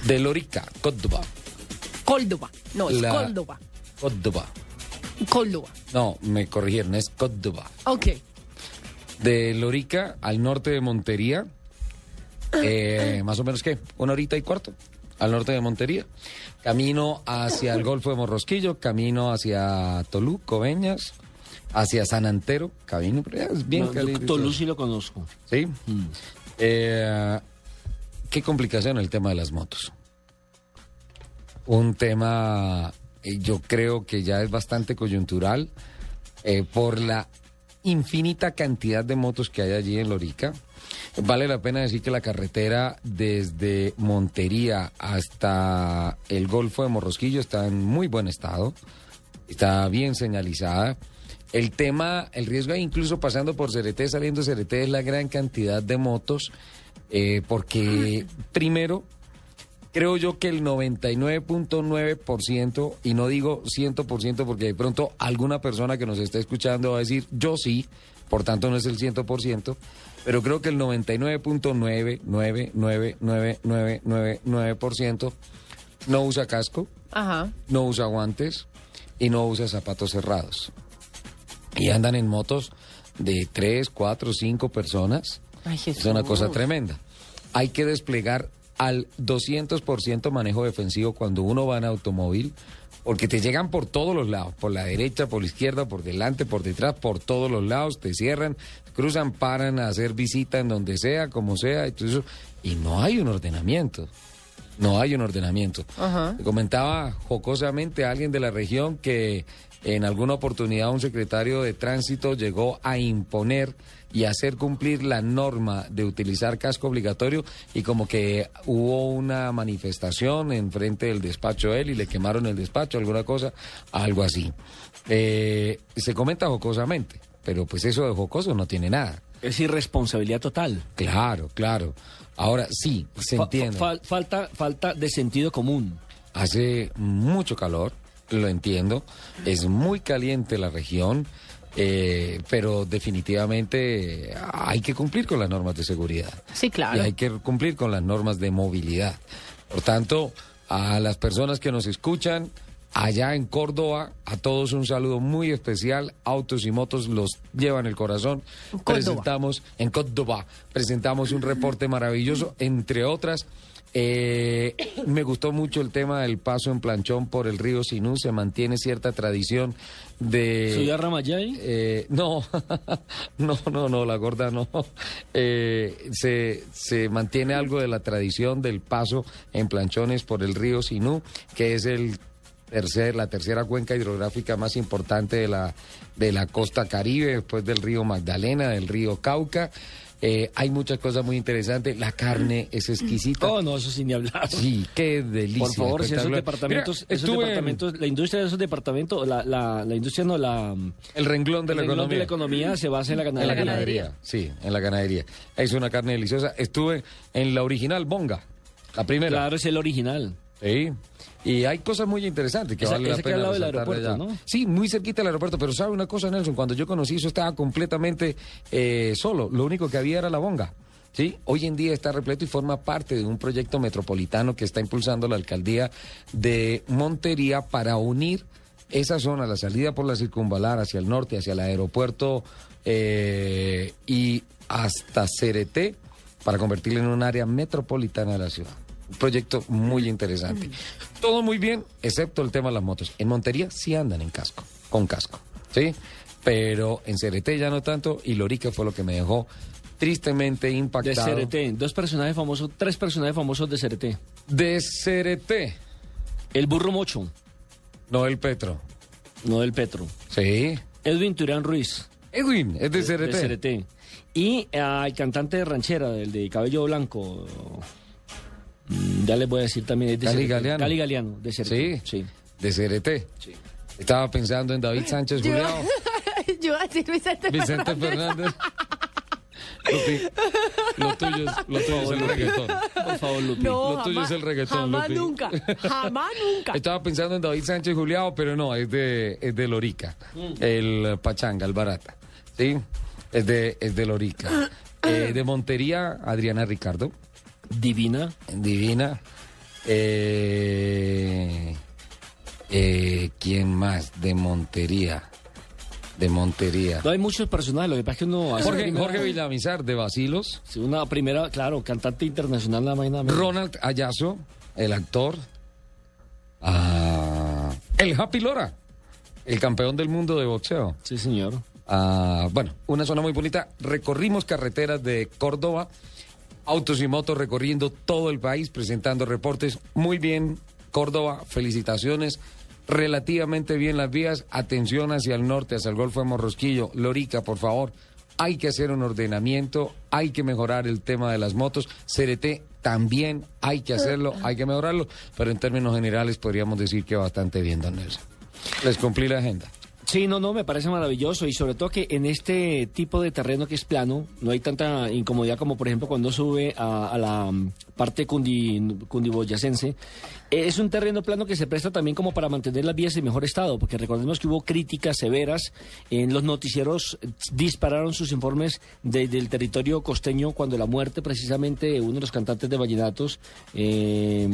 De Lorica, Córdoba.
Córdoba. No, es
La-
Córdoba.
Córdoba.
Córdoba.
No, me corrigieron, es Córdoba.
Ok.
De Lorica al norte de Montería, eh, más o menos, ¿qué? Una horita y cuarto al norte de Montería. Camino hacia el Golfo de Morrosquillo, camino hacia Tolú, Coveñas, hacia San Antero, camino, pero ya es bien
No,
caliente.
Tolú sí lo conozco.
Sí. Eh, qué complicación el tema de las motos. Un tema, yo creo que ya es bastante coyuntural eh, por la infinita cantidad de motos que hay allí en Lorica. Vale la pena decir que la carretera desde Montería hasta el Golfo de Morrosquillo está en muy buen estado, está bien señalizada. El tema, el riesgo incluso pasando por Cereté, saliendo Cereté, es la gran cantidad de motos, eh, porque primero, creo yo que el 99.9%, y no digo 100% porque de pronto alguna persona que nos está escuchando va a decir, yo sí, por tanto no es el 100%, pero creo que el 99.9999999% no usa casco,
Ajá.
no usa guantes y no usa zapatos cerrados. Y andan en motos de 3, 4, 5 personas.
Ay,
Es una cosa tremenda. Hay que desplegar al 200% manejo defensivo cuando uno va en automóvil, porque te llegan por todos los lados, por la derecha, por la izquierda, por delante, por detrás, por todos los lados, te cierran, cruzan, paran a hacer visita en donde sea, como sea, y todo eso, y no hay un ordenamiento. No hay un ordenamiento.
Ajá.
Comentaba jocosamente a alguien de la región que en alguna oportunidad un secretario de tránsito llegó a imponer y hacer cumplir la norma de utilizar casco obligatorio y como que hubo una manifestación en frente del despacho de él y le quemaron el despacho, alguna cosa, algo así. Eh, se comenta jocosamente, pero pues eso de jocoso no tiene nada.
Es irresponsabilidad total.
Claro, claro. Ahora sí, se entiende.
fa- falta, falta de sentido común.
Hace mucho calor, lo entiendo. Es muy caliente la región, eh, pero definitivamente hay que cumplir con las normas de seguridad.
Sí, claro.
Y hay que cumplir con las normas de movilidad. Por tanto, a las personas que nos escuchan allá en Córdoba, a todos un saludo muy especial. Autos y motos los llevan el corazón.
Córdoba.
Presentamos en Córdoba, presentamos un reporte maravilloso, entre otras. eh, me gustó mucho el tema del paso en planchón por el río Sinú. Se mantiene cierta tradición de.
¿Ciudad Ramayay?
Eh, no, no, no, no, la gorda no. Eh, se, se mantiene algo de la tradición del paso en planchones por el río Sinú, que es el tercer, la tercera cuenca hidrográfica más importante de la, de la costa caribe, después del río Magdalena, del río Cauca. Eh, hay muchas cosas muy interesantes. La carne es exquisita.
Oh, no, eso sin ni hablar.
Sí, qué delicia.
Por favor, si esos departamentos,
Mira,
esos
en-
departamentos, la industria de esos departamentos, la, la, la industria no, la...
El renglón de la
el renglón
economía.
de la economía se basa en la
En
ganadería.
la ganadería, sí, en la ganadería. Es una carne deliciosa. Estuve en la original Bonga, la primera.
Claro, es el original.
Sí. Y hay cosas muy interesantes que
Esa-
vale la
que
pena
al lado del aeropuerto,
allá.
¿no?
Sí, muy cerquita del aeropuerto, pero sabe una cosa, Nelson, cuando yo conocí eso estaba completamente eh, solo. Lo único que había era la Bonga. ¿sí? Hoy en día está repleto y forma parte de un proyecto metropolitano que está impulsando la alcaldía de Montería para unir esa zona, la salida por la circunvalar hacia el norte, hacia el aeropuerto eh, y hasta Cereté, para convertirlo en un área metropolitana de la ciudad. Un proyecto muy interesante. Todo muy bien, excepto el tema de las motos. En Montería sí andan en casco, con casco, ¿sí? Pero en Cereté ya no tanto, y Lorica fue lo que me dejó tristemente
De
impactado.
CRT, dos personajes famosos, tres personajes famosos de CRT.
De Cereté.
El burro mocho.
No el Petro.
No del Petro.
Sí.
Edwin Turán Ruiz.
Edwin, es de CRT.
De CRT. Y al cantante de ranchera, del de cabello blanco. Mm, Ya les voy a decir también. Es de
Cali. Galeano.
Cali Galeano, de CRT.
Sí,
sí.
De CRT. Estaba pensando en David Sánchez
Yo,
Juliado,
yo iba a decir Vicente,
Vicente Fernández. Lupi, lo tuyo es, lo tuyo es el reggaetón.
Por favor, Lupi.
No,
lo tuyo
jamás,
es el reggaetón,
Jamás
Lupi.
nunca, jamás nunca.
Estaba pensando en David Sánchez Juliado, pero no, es de, es de Lorica. El Pachanga, el Barata. ¿Sí? Es de, es de Lorica. Eh, de Montería, Adriana Ricardo.
Divina.
Divina. Eh, eh, ¿Quién más? De Montería. De Montería.
No hay muchos personajes, lo que pasa es que uno... hace
Jorge,
primera-
Jorge Villamizar, de Basilos.
Sí, una primera, claro, cantante internacional, nada menos.
Ronald Ayazo, el actor. Ah, el Happy Lora, el campeón del mundo de boxeo.
Sí, señor.
Ah, bueno, una zona muy bonita. Recorrimos carreteras de Córdoba, autos y motos recorriendo todo el país, presentando reportes. Muy bien, Córdoba, felicitaciones. Relativamente bien las vías. Atención hacia el norte, hacia el Golfo de Morrosquillo. Lorica, por favor. Hay que hacer un ordenamiento, hay que mejorar el tema de las motos. CRT también hay que hacerlo, hay que mejorarlo, pero en términos generales podríamos decir que bastante bien, don Nelson. Les cumplí la agenda.
Sí, no, no, me parece maravilloso y sobre todo que en este tipo de terreno que es plano no hay tanta incomodidad como por ejemplo cuando sube a, a la mm, parte cundi, cundiboyacense. Es un terreno plano que se presta también como para mantener las vías en mejor estado, porque recordemos que hubo críticas severas en los noticieros dispararon sus informes desde el territorio costeño cuando la muerte precisamente de uno de los cantantes de vallenatos, eh,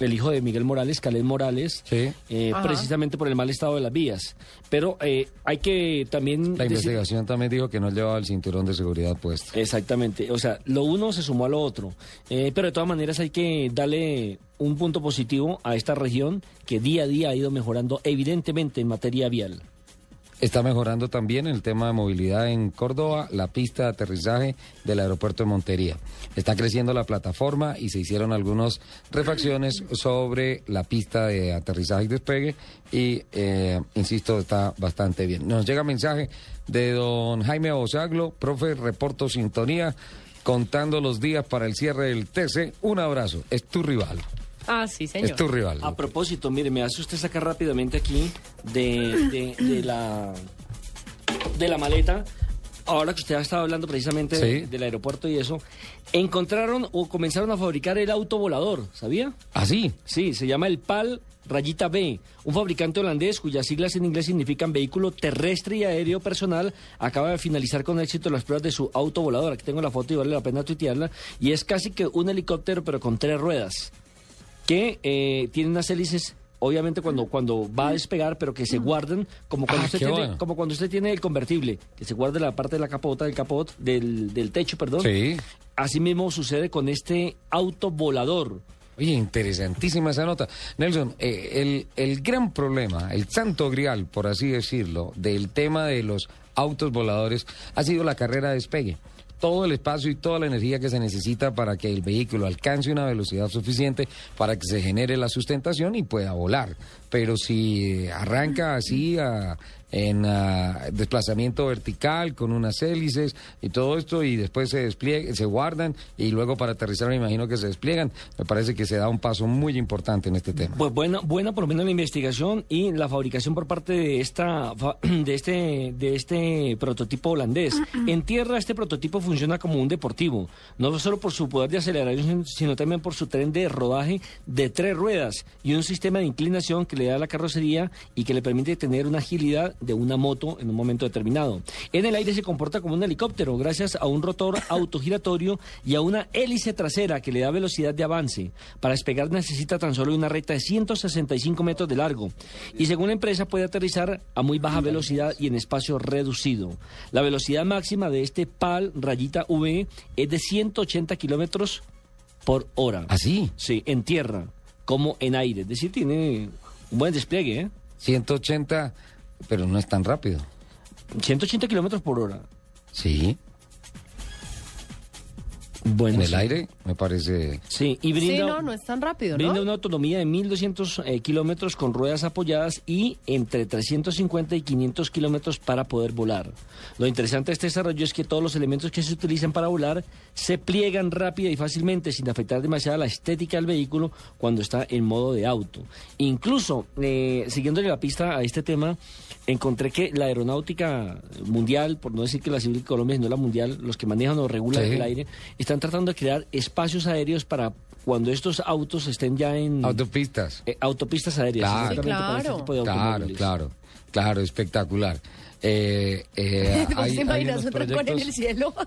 el hijo de Miguel Morales, Caled Morales, eh, precisamente por el mal estado de las vías. Pero eh, hay que también...
La
decir-
investigación también dijo que no llevaba el cinturón de seguridad puesto.
Exactamente, o sea, lo uno se sumó a lo otro. Eh, pero de todas maneras hay que darle un punto positivo a esta región que día a día ha ido mejorando evidentemente en materia vial.
Está mejorando también el tema de movilidad en Córdoba, la pista de aterrizaje del aeropuerto de Montería. Está creciendo la plataforma y se hicieron algunas refacciones sobre la pista de aterrizaje y despegue y, eh, insisto, está bastante bien. Nos llega mensaje de don Jaime Osaglo, profe, reporto sintonía, contando los días para el cierre del TC. Un abrazo, es tu rival.
Ah, sí, señor.
Es tu rival.
A propósito, mire, me hace usted sacar rápidamente aquí de, de, de la de la maleta. Ahora que usted ha estado hablando precisamente de- del aeropuerto y eso, encontraron o comenzaron a fabricar el auto volador, ¿sabía?
¿Ah, sí?
Sí, se llama el PAL Rayita B, un fabricante holandés cuyas siglas en inglés significan vehículo terrestre y aéreo personal, acaba de finalizar con éxito las pruebas de su auto volador. Aquí tengo la foto y vale la pena tuitearla. Y es casi que un helicóptero, pero con tres ruedas, que eh, tiene unas hélices. Obviamente cuando, cuando va a despegar, pero que se guardan como cuando,
Ah,
usted tiene,
bueno.
como cuando usted tiene el convertible, que se guarda la parte de la capota, del capot, del, del techo, perdón.
Sí.
Así mismo sucede con este auto volador.
Oye, interesantísima esa nota. Nelson, eh, el, el gran problema, el santo grial, por así decirlo, del tema de los autos voladores ha sido la carrera de despegue. Todo el espacio y toda la energía que se necesita para que el vehículo alcance una velocidad suficiente para que se genere la sustentación y pueda volar. Pero si arranca así a- en ah, desplazamiento vertical con unas hélices y todo esto y después se despliegan, se guardan y luego para aterrizar me imagino que se despliegan, me parece que se da un paso muy importante en este tema.
Pues buena, buena por lo menos la investigación y la fabricación por parte de esta fa- de este de este prototipo holandés. En tierra este prototipo funciona como un deportivo, no solo por su poder de aceleración, sino también por su tren de rodaje de tres ruedas y un sistema de inclinación que le da a la carrocería y que le permite tener una agilidad de una moto en un momento determinado. En el aire se comporta como un helicóptero gracias a un rotor autogiratorio y a una hélice trasera que le da velocidad de avance. Para despegar necesita tan solo una recta de 165 metros de largo y según la empresa puede aterrizar a muy baja velocidad y en espacio reducido. La velocidad máxima de este PAL rayita V es de 180 kilómetros por hora.
¿Así?
Sí, en tierra como en aire. Es decir, tiene un buen despliegue, ¿eh?
180, pero no es tan rápido.
180 kilómetros por hora.
Sí.
Bueno,
en el
sí.
aire me parece.
Sí, y brinda,
Sí, no, no es tan rápido,
brinda
¿no?
una autonomía de 1.200 eh, kilómetros con ruedas apoyadas y entre 350 y 500 kilómetros para poder volar. Lo interesante de este desarrollo es que todos los elementos que se utilizan para volar se pliegan rápida y fácilmente sin afectar demasiado la estética del vehículo cuando está en modo de auto. Incluso, eh, siguiéndole la pista a este tema, encontré que la aeronáutica mundial, por no decir que la civil de Colombia, sino la mundial, los que manejan o regulan
Sí.
el aire, están tratando de crear espacios aéreos para cuando estos autos estén ya en
Autopistas.
eh, autopistas aéreas.
Claro.
este
claro.
tipo de
Claro,
automóviles.
claro, claro, espectacular. Eh, eh,
¿Vos
hay-
te
hay
imaginas
unos
un trancón en
proyectos-
el cielo?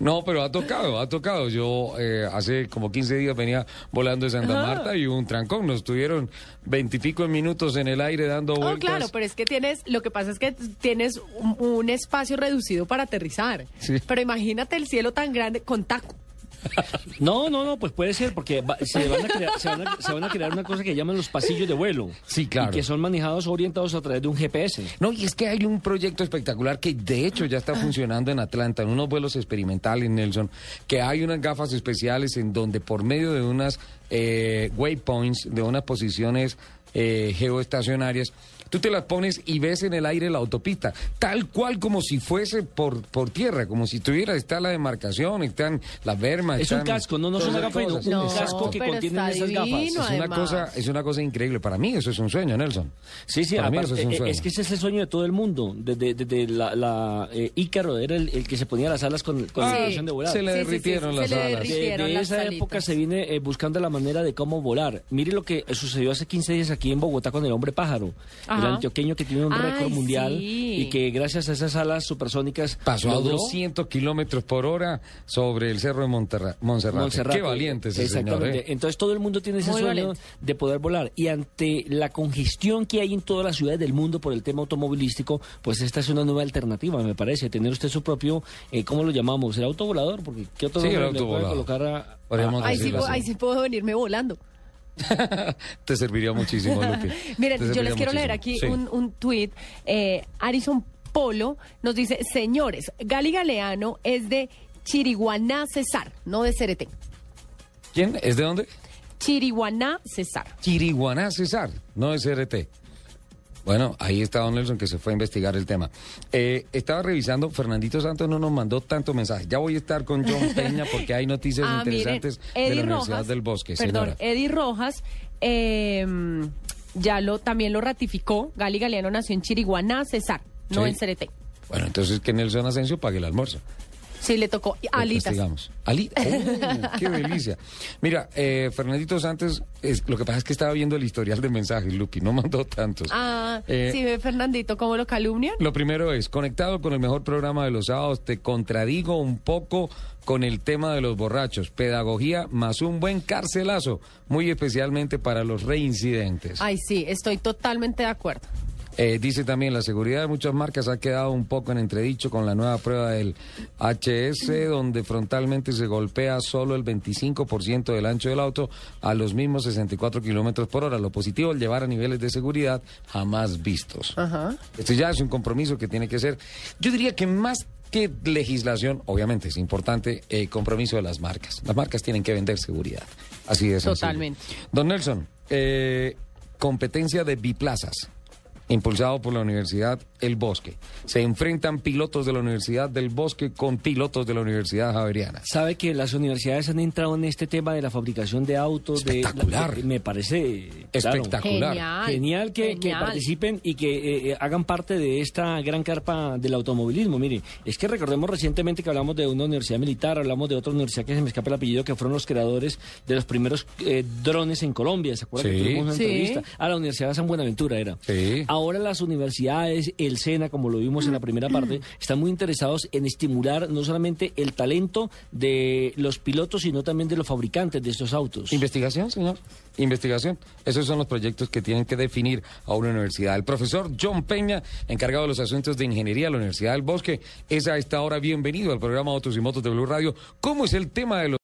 No, pero ha tocado, ha tocado. Yo eh, hace como 15 días venía volando de Santa
Ajá.
Marta y hubo un trancón. Nos tuvieron veintipico minutos en el aire dando
Oh,
vueltas.
claro, pero es que tienes, lo que pasa es que tienes un, un espacio reducido para aterrizar.
Sí.
Pero imagínate el cielo tan grande con taco.
No, no, no, pues puede ser, porque va- se, van a crear, se, van a, se van a crear una cosa que llaman los pasillos de vuelo.
Sí, claro.
Y que son manejados o orientados a través de un GPS.
No, y es que hay un proyecto espectacular que de hecho ya está funcionando en Atlanta, en unos vuelos experimentales, Nelson, que hay unas gafas especiales en donde por medio de unas eh, waypoints, de unas posiciones eh, geoestacionarias, tú te las pones y ves en el aire la autopista, tal cual como si fuese por, por tierra, como si tuviera, está la demarcación, están las vermas.
Es un casco, no, no son gafas,
cosas.
un
No,
casco que
está
esas gafas.
Es una,
además.
cosa, es una cosa increíble. Para mí eso es un sueño, Nelson.
Sí, sí,
Para mí
aparte,
eso es un
eh,
sueño.
es que ese es el sueño de todo el mundo. Desde, desde la, la, eh, Ícaro era el, el que se ponía las alas con, con
Ah,
la intención de volar.
se le
Sí, sí, sí,
derritieron
se
las
le
alas.
De,
derritieron
de
las
esa época se viene eh, buscando la manera de cómo volar. Mire lo que sucedió hace 15 días aquí en Bogotá con el hombre pájaro,
Ajá.
el antioqueño que tiene un
Ay,
récord mundial
sí.
y que gracias a esas alas supersónicas
Pasó a
logró
200 kilómetros por hora sobre el cerro de Monterra- Montserrat.
Montserrat.
Qué valiente ese señor.
Exactamente.
¿eh?
Entonces todo el mundo tiene ese
Muy
sueño
valiente.
de poder volar. Y ante la congestión que hay en todas las ciudades del mundo por el tema automovilístico, pues esta es una nueva alternativa, me parece. Tener usted su propio, eh, ¿cómo lo llamamos? ¿El autovolador? Porque ¿qué otro
Sí, el
nombre le puede
autovolador.
colocar a...
Ahí sí, ahí sí puedo venirme volando.
Te serviría muchísimo, Lupi.
Miren, yo les quiero leer aquí
Sí.
un, un tuit. Eh, Arison Polo nos dice, señores, Gali Galeano es de Chiriguaná Cesar, no de Cereté.
¿Quién? ¿Es de dónde?
Chiriguaná Cesar.
Chiriguaná César, no es RT. Bueno, ahí está Don Nelson que se fue a investigar el tema. Eh, estaba revisando, Fernandito Santos no nos mandó tanto mensaje. Ya voy a estar con John Peña porque hay noticias
Ah, miren,
interesantes de la Universidad del Bosque,
Perdón,
señora.
Eddie Rojas eh, ya lo también lo ratificó. Gali Galeano nació en Chiriguaná Cesar, no
Sí.
en Cereté.
Bueno, entonces que Nelson Asensio pague el almuerzo.
Sí, le tocó
Lo
alitas.
castigamos. Ali ¡Oh, ¡Qué delicia! Mira, eh, Fernandito Santos, es- lo que pasa es que estaba viendo el historial de mensajes, Lupi, no mandó tantos.
Ah,
Eh,
sí, ve Fernandito cómo lo calumnian.
Lo primero es, conectado con el mejor programa de los sábados, te contradigo un poco con el tema de los borrachos. Pedagogía más un buen carcelazo, muy especialmente para los reincidentes.
Ay, sí, estoy totalmente de acuerdo.
Eh, dice también, la seguridad de muchas marcas ha quedado un poco en entredicho con la nueva prueba del HS, donde frontalmente se golpea solo el 25% del ancho del auto a los mismos 64 kilómetros por hora. Lo positivo al llevar a niveles de seguridad jamás vistos.
Ajá.
Esto ya es un compromiso que tiene que ser, yo diría que más que legislación, obviamente es importante, eh, compromiso de las marcas. Las marcas tienen que vender seguridad. Así es.
Totalmente.
Don Nelson, eh, competencia de biplazas, impulsado por la Universidad El Bosque. Se enfrentan pilotos de la Universidad del Bosque con pilotos de la Universidad Javeriana.
Sabe que las universidades han entrado en este tema de la fabricación de autos. de-
Espectacular.
de- me parece claro,
Espectacular.
Genial.
Genial que, que participen y que eh, eh, hagan parte de esta gran carpa del automovilismo. Mire, es que recordemos recientemente que hablamos de una universidad militar, hablamos de otra universidad que se me escapa el apellido, que fueron los creadores de los primeros eh, drones en Colombia. ¿Se acuerdan
Sí.
que tuvimos una
Sí.
entrevista? A la Universidad de San Buenaventura era.
Sí.
Ahora las universidades, el SENA, como lo vimos en la primera parte, están muy interesados en estimular no solamente el talento de los pilotos, sino también de los fabricantes de estos autos.
Investigación, señor. Investigación. Esos son los proyectos que tienen que definir a una universidad. El profesor John Peña, encargado de los asuntos de ingeniería de la Universidad del Bosque, es a esta hora bienvenido al programa Autos y Motos de Blue Radio. ¿Cómo es el tema de los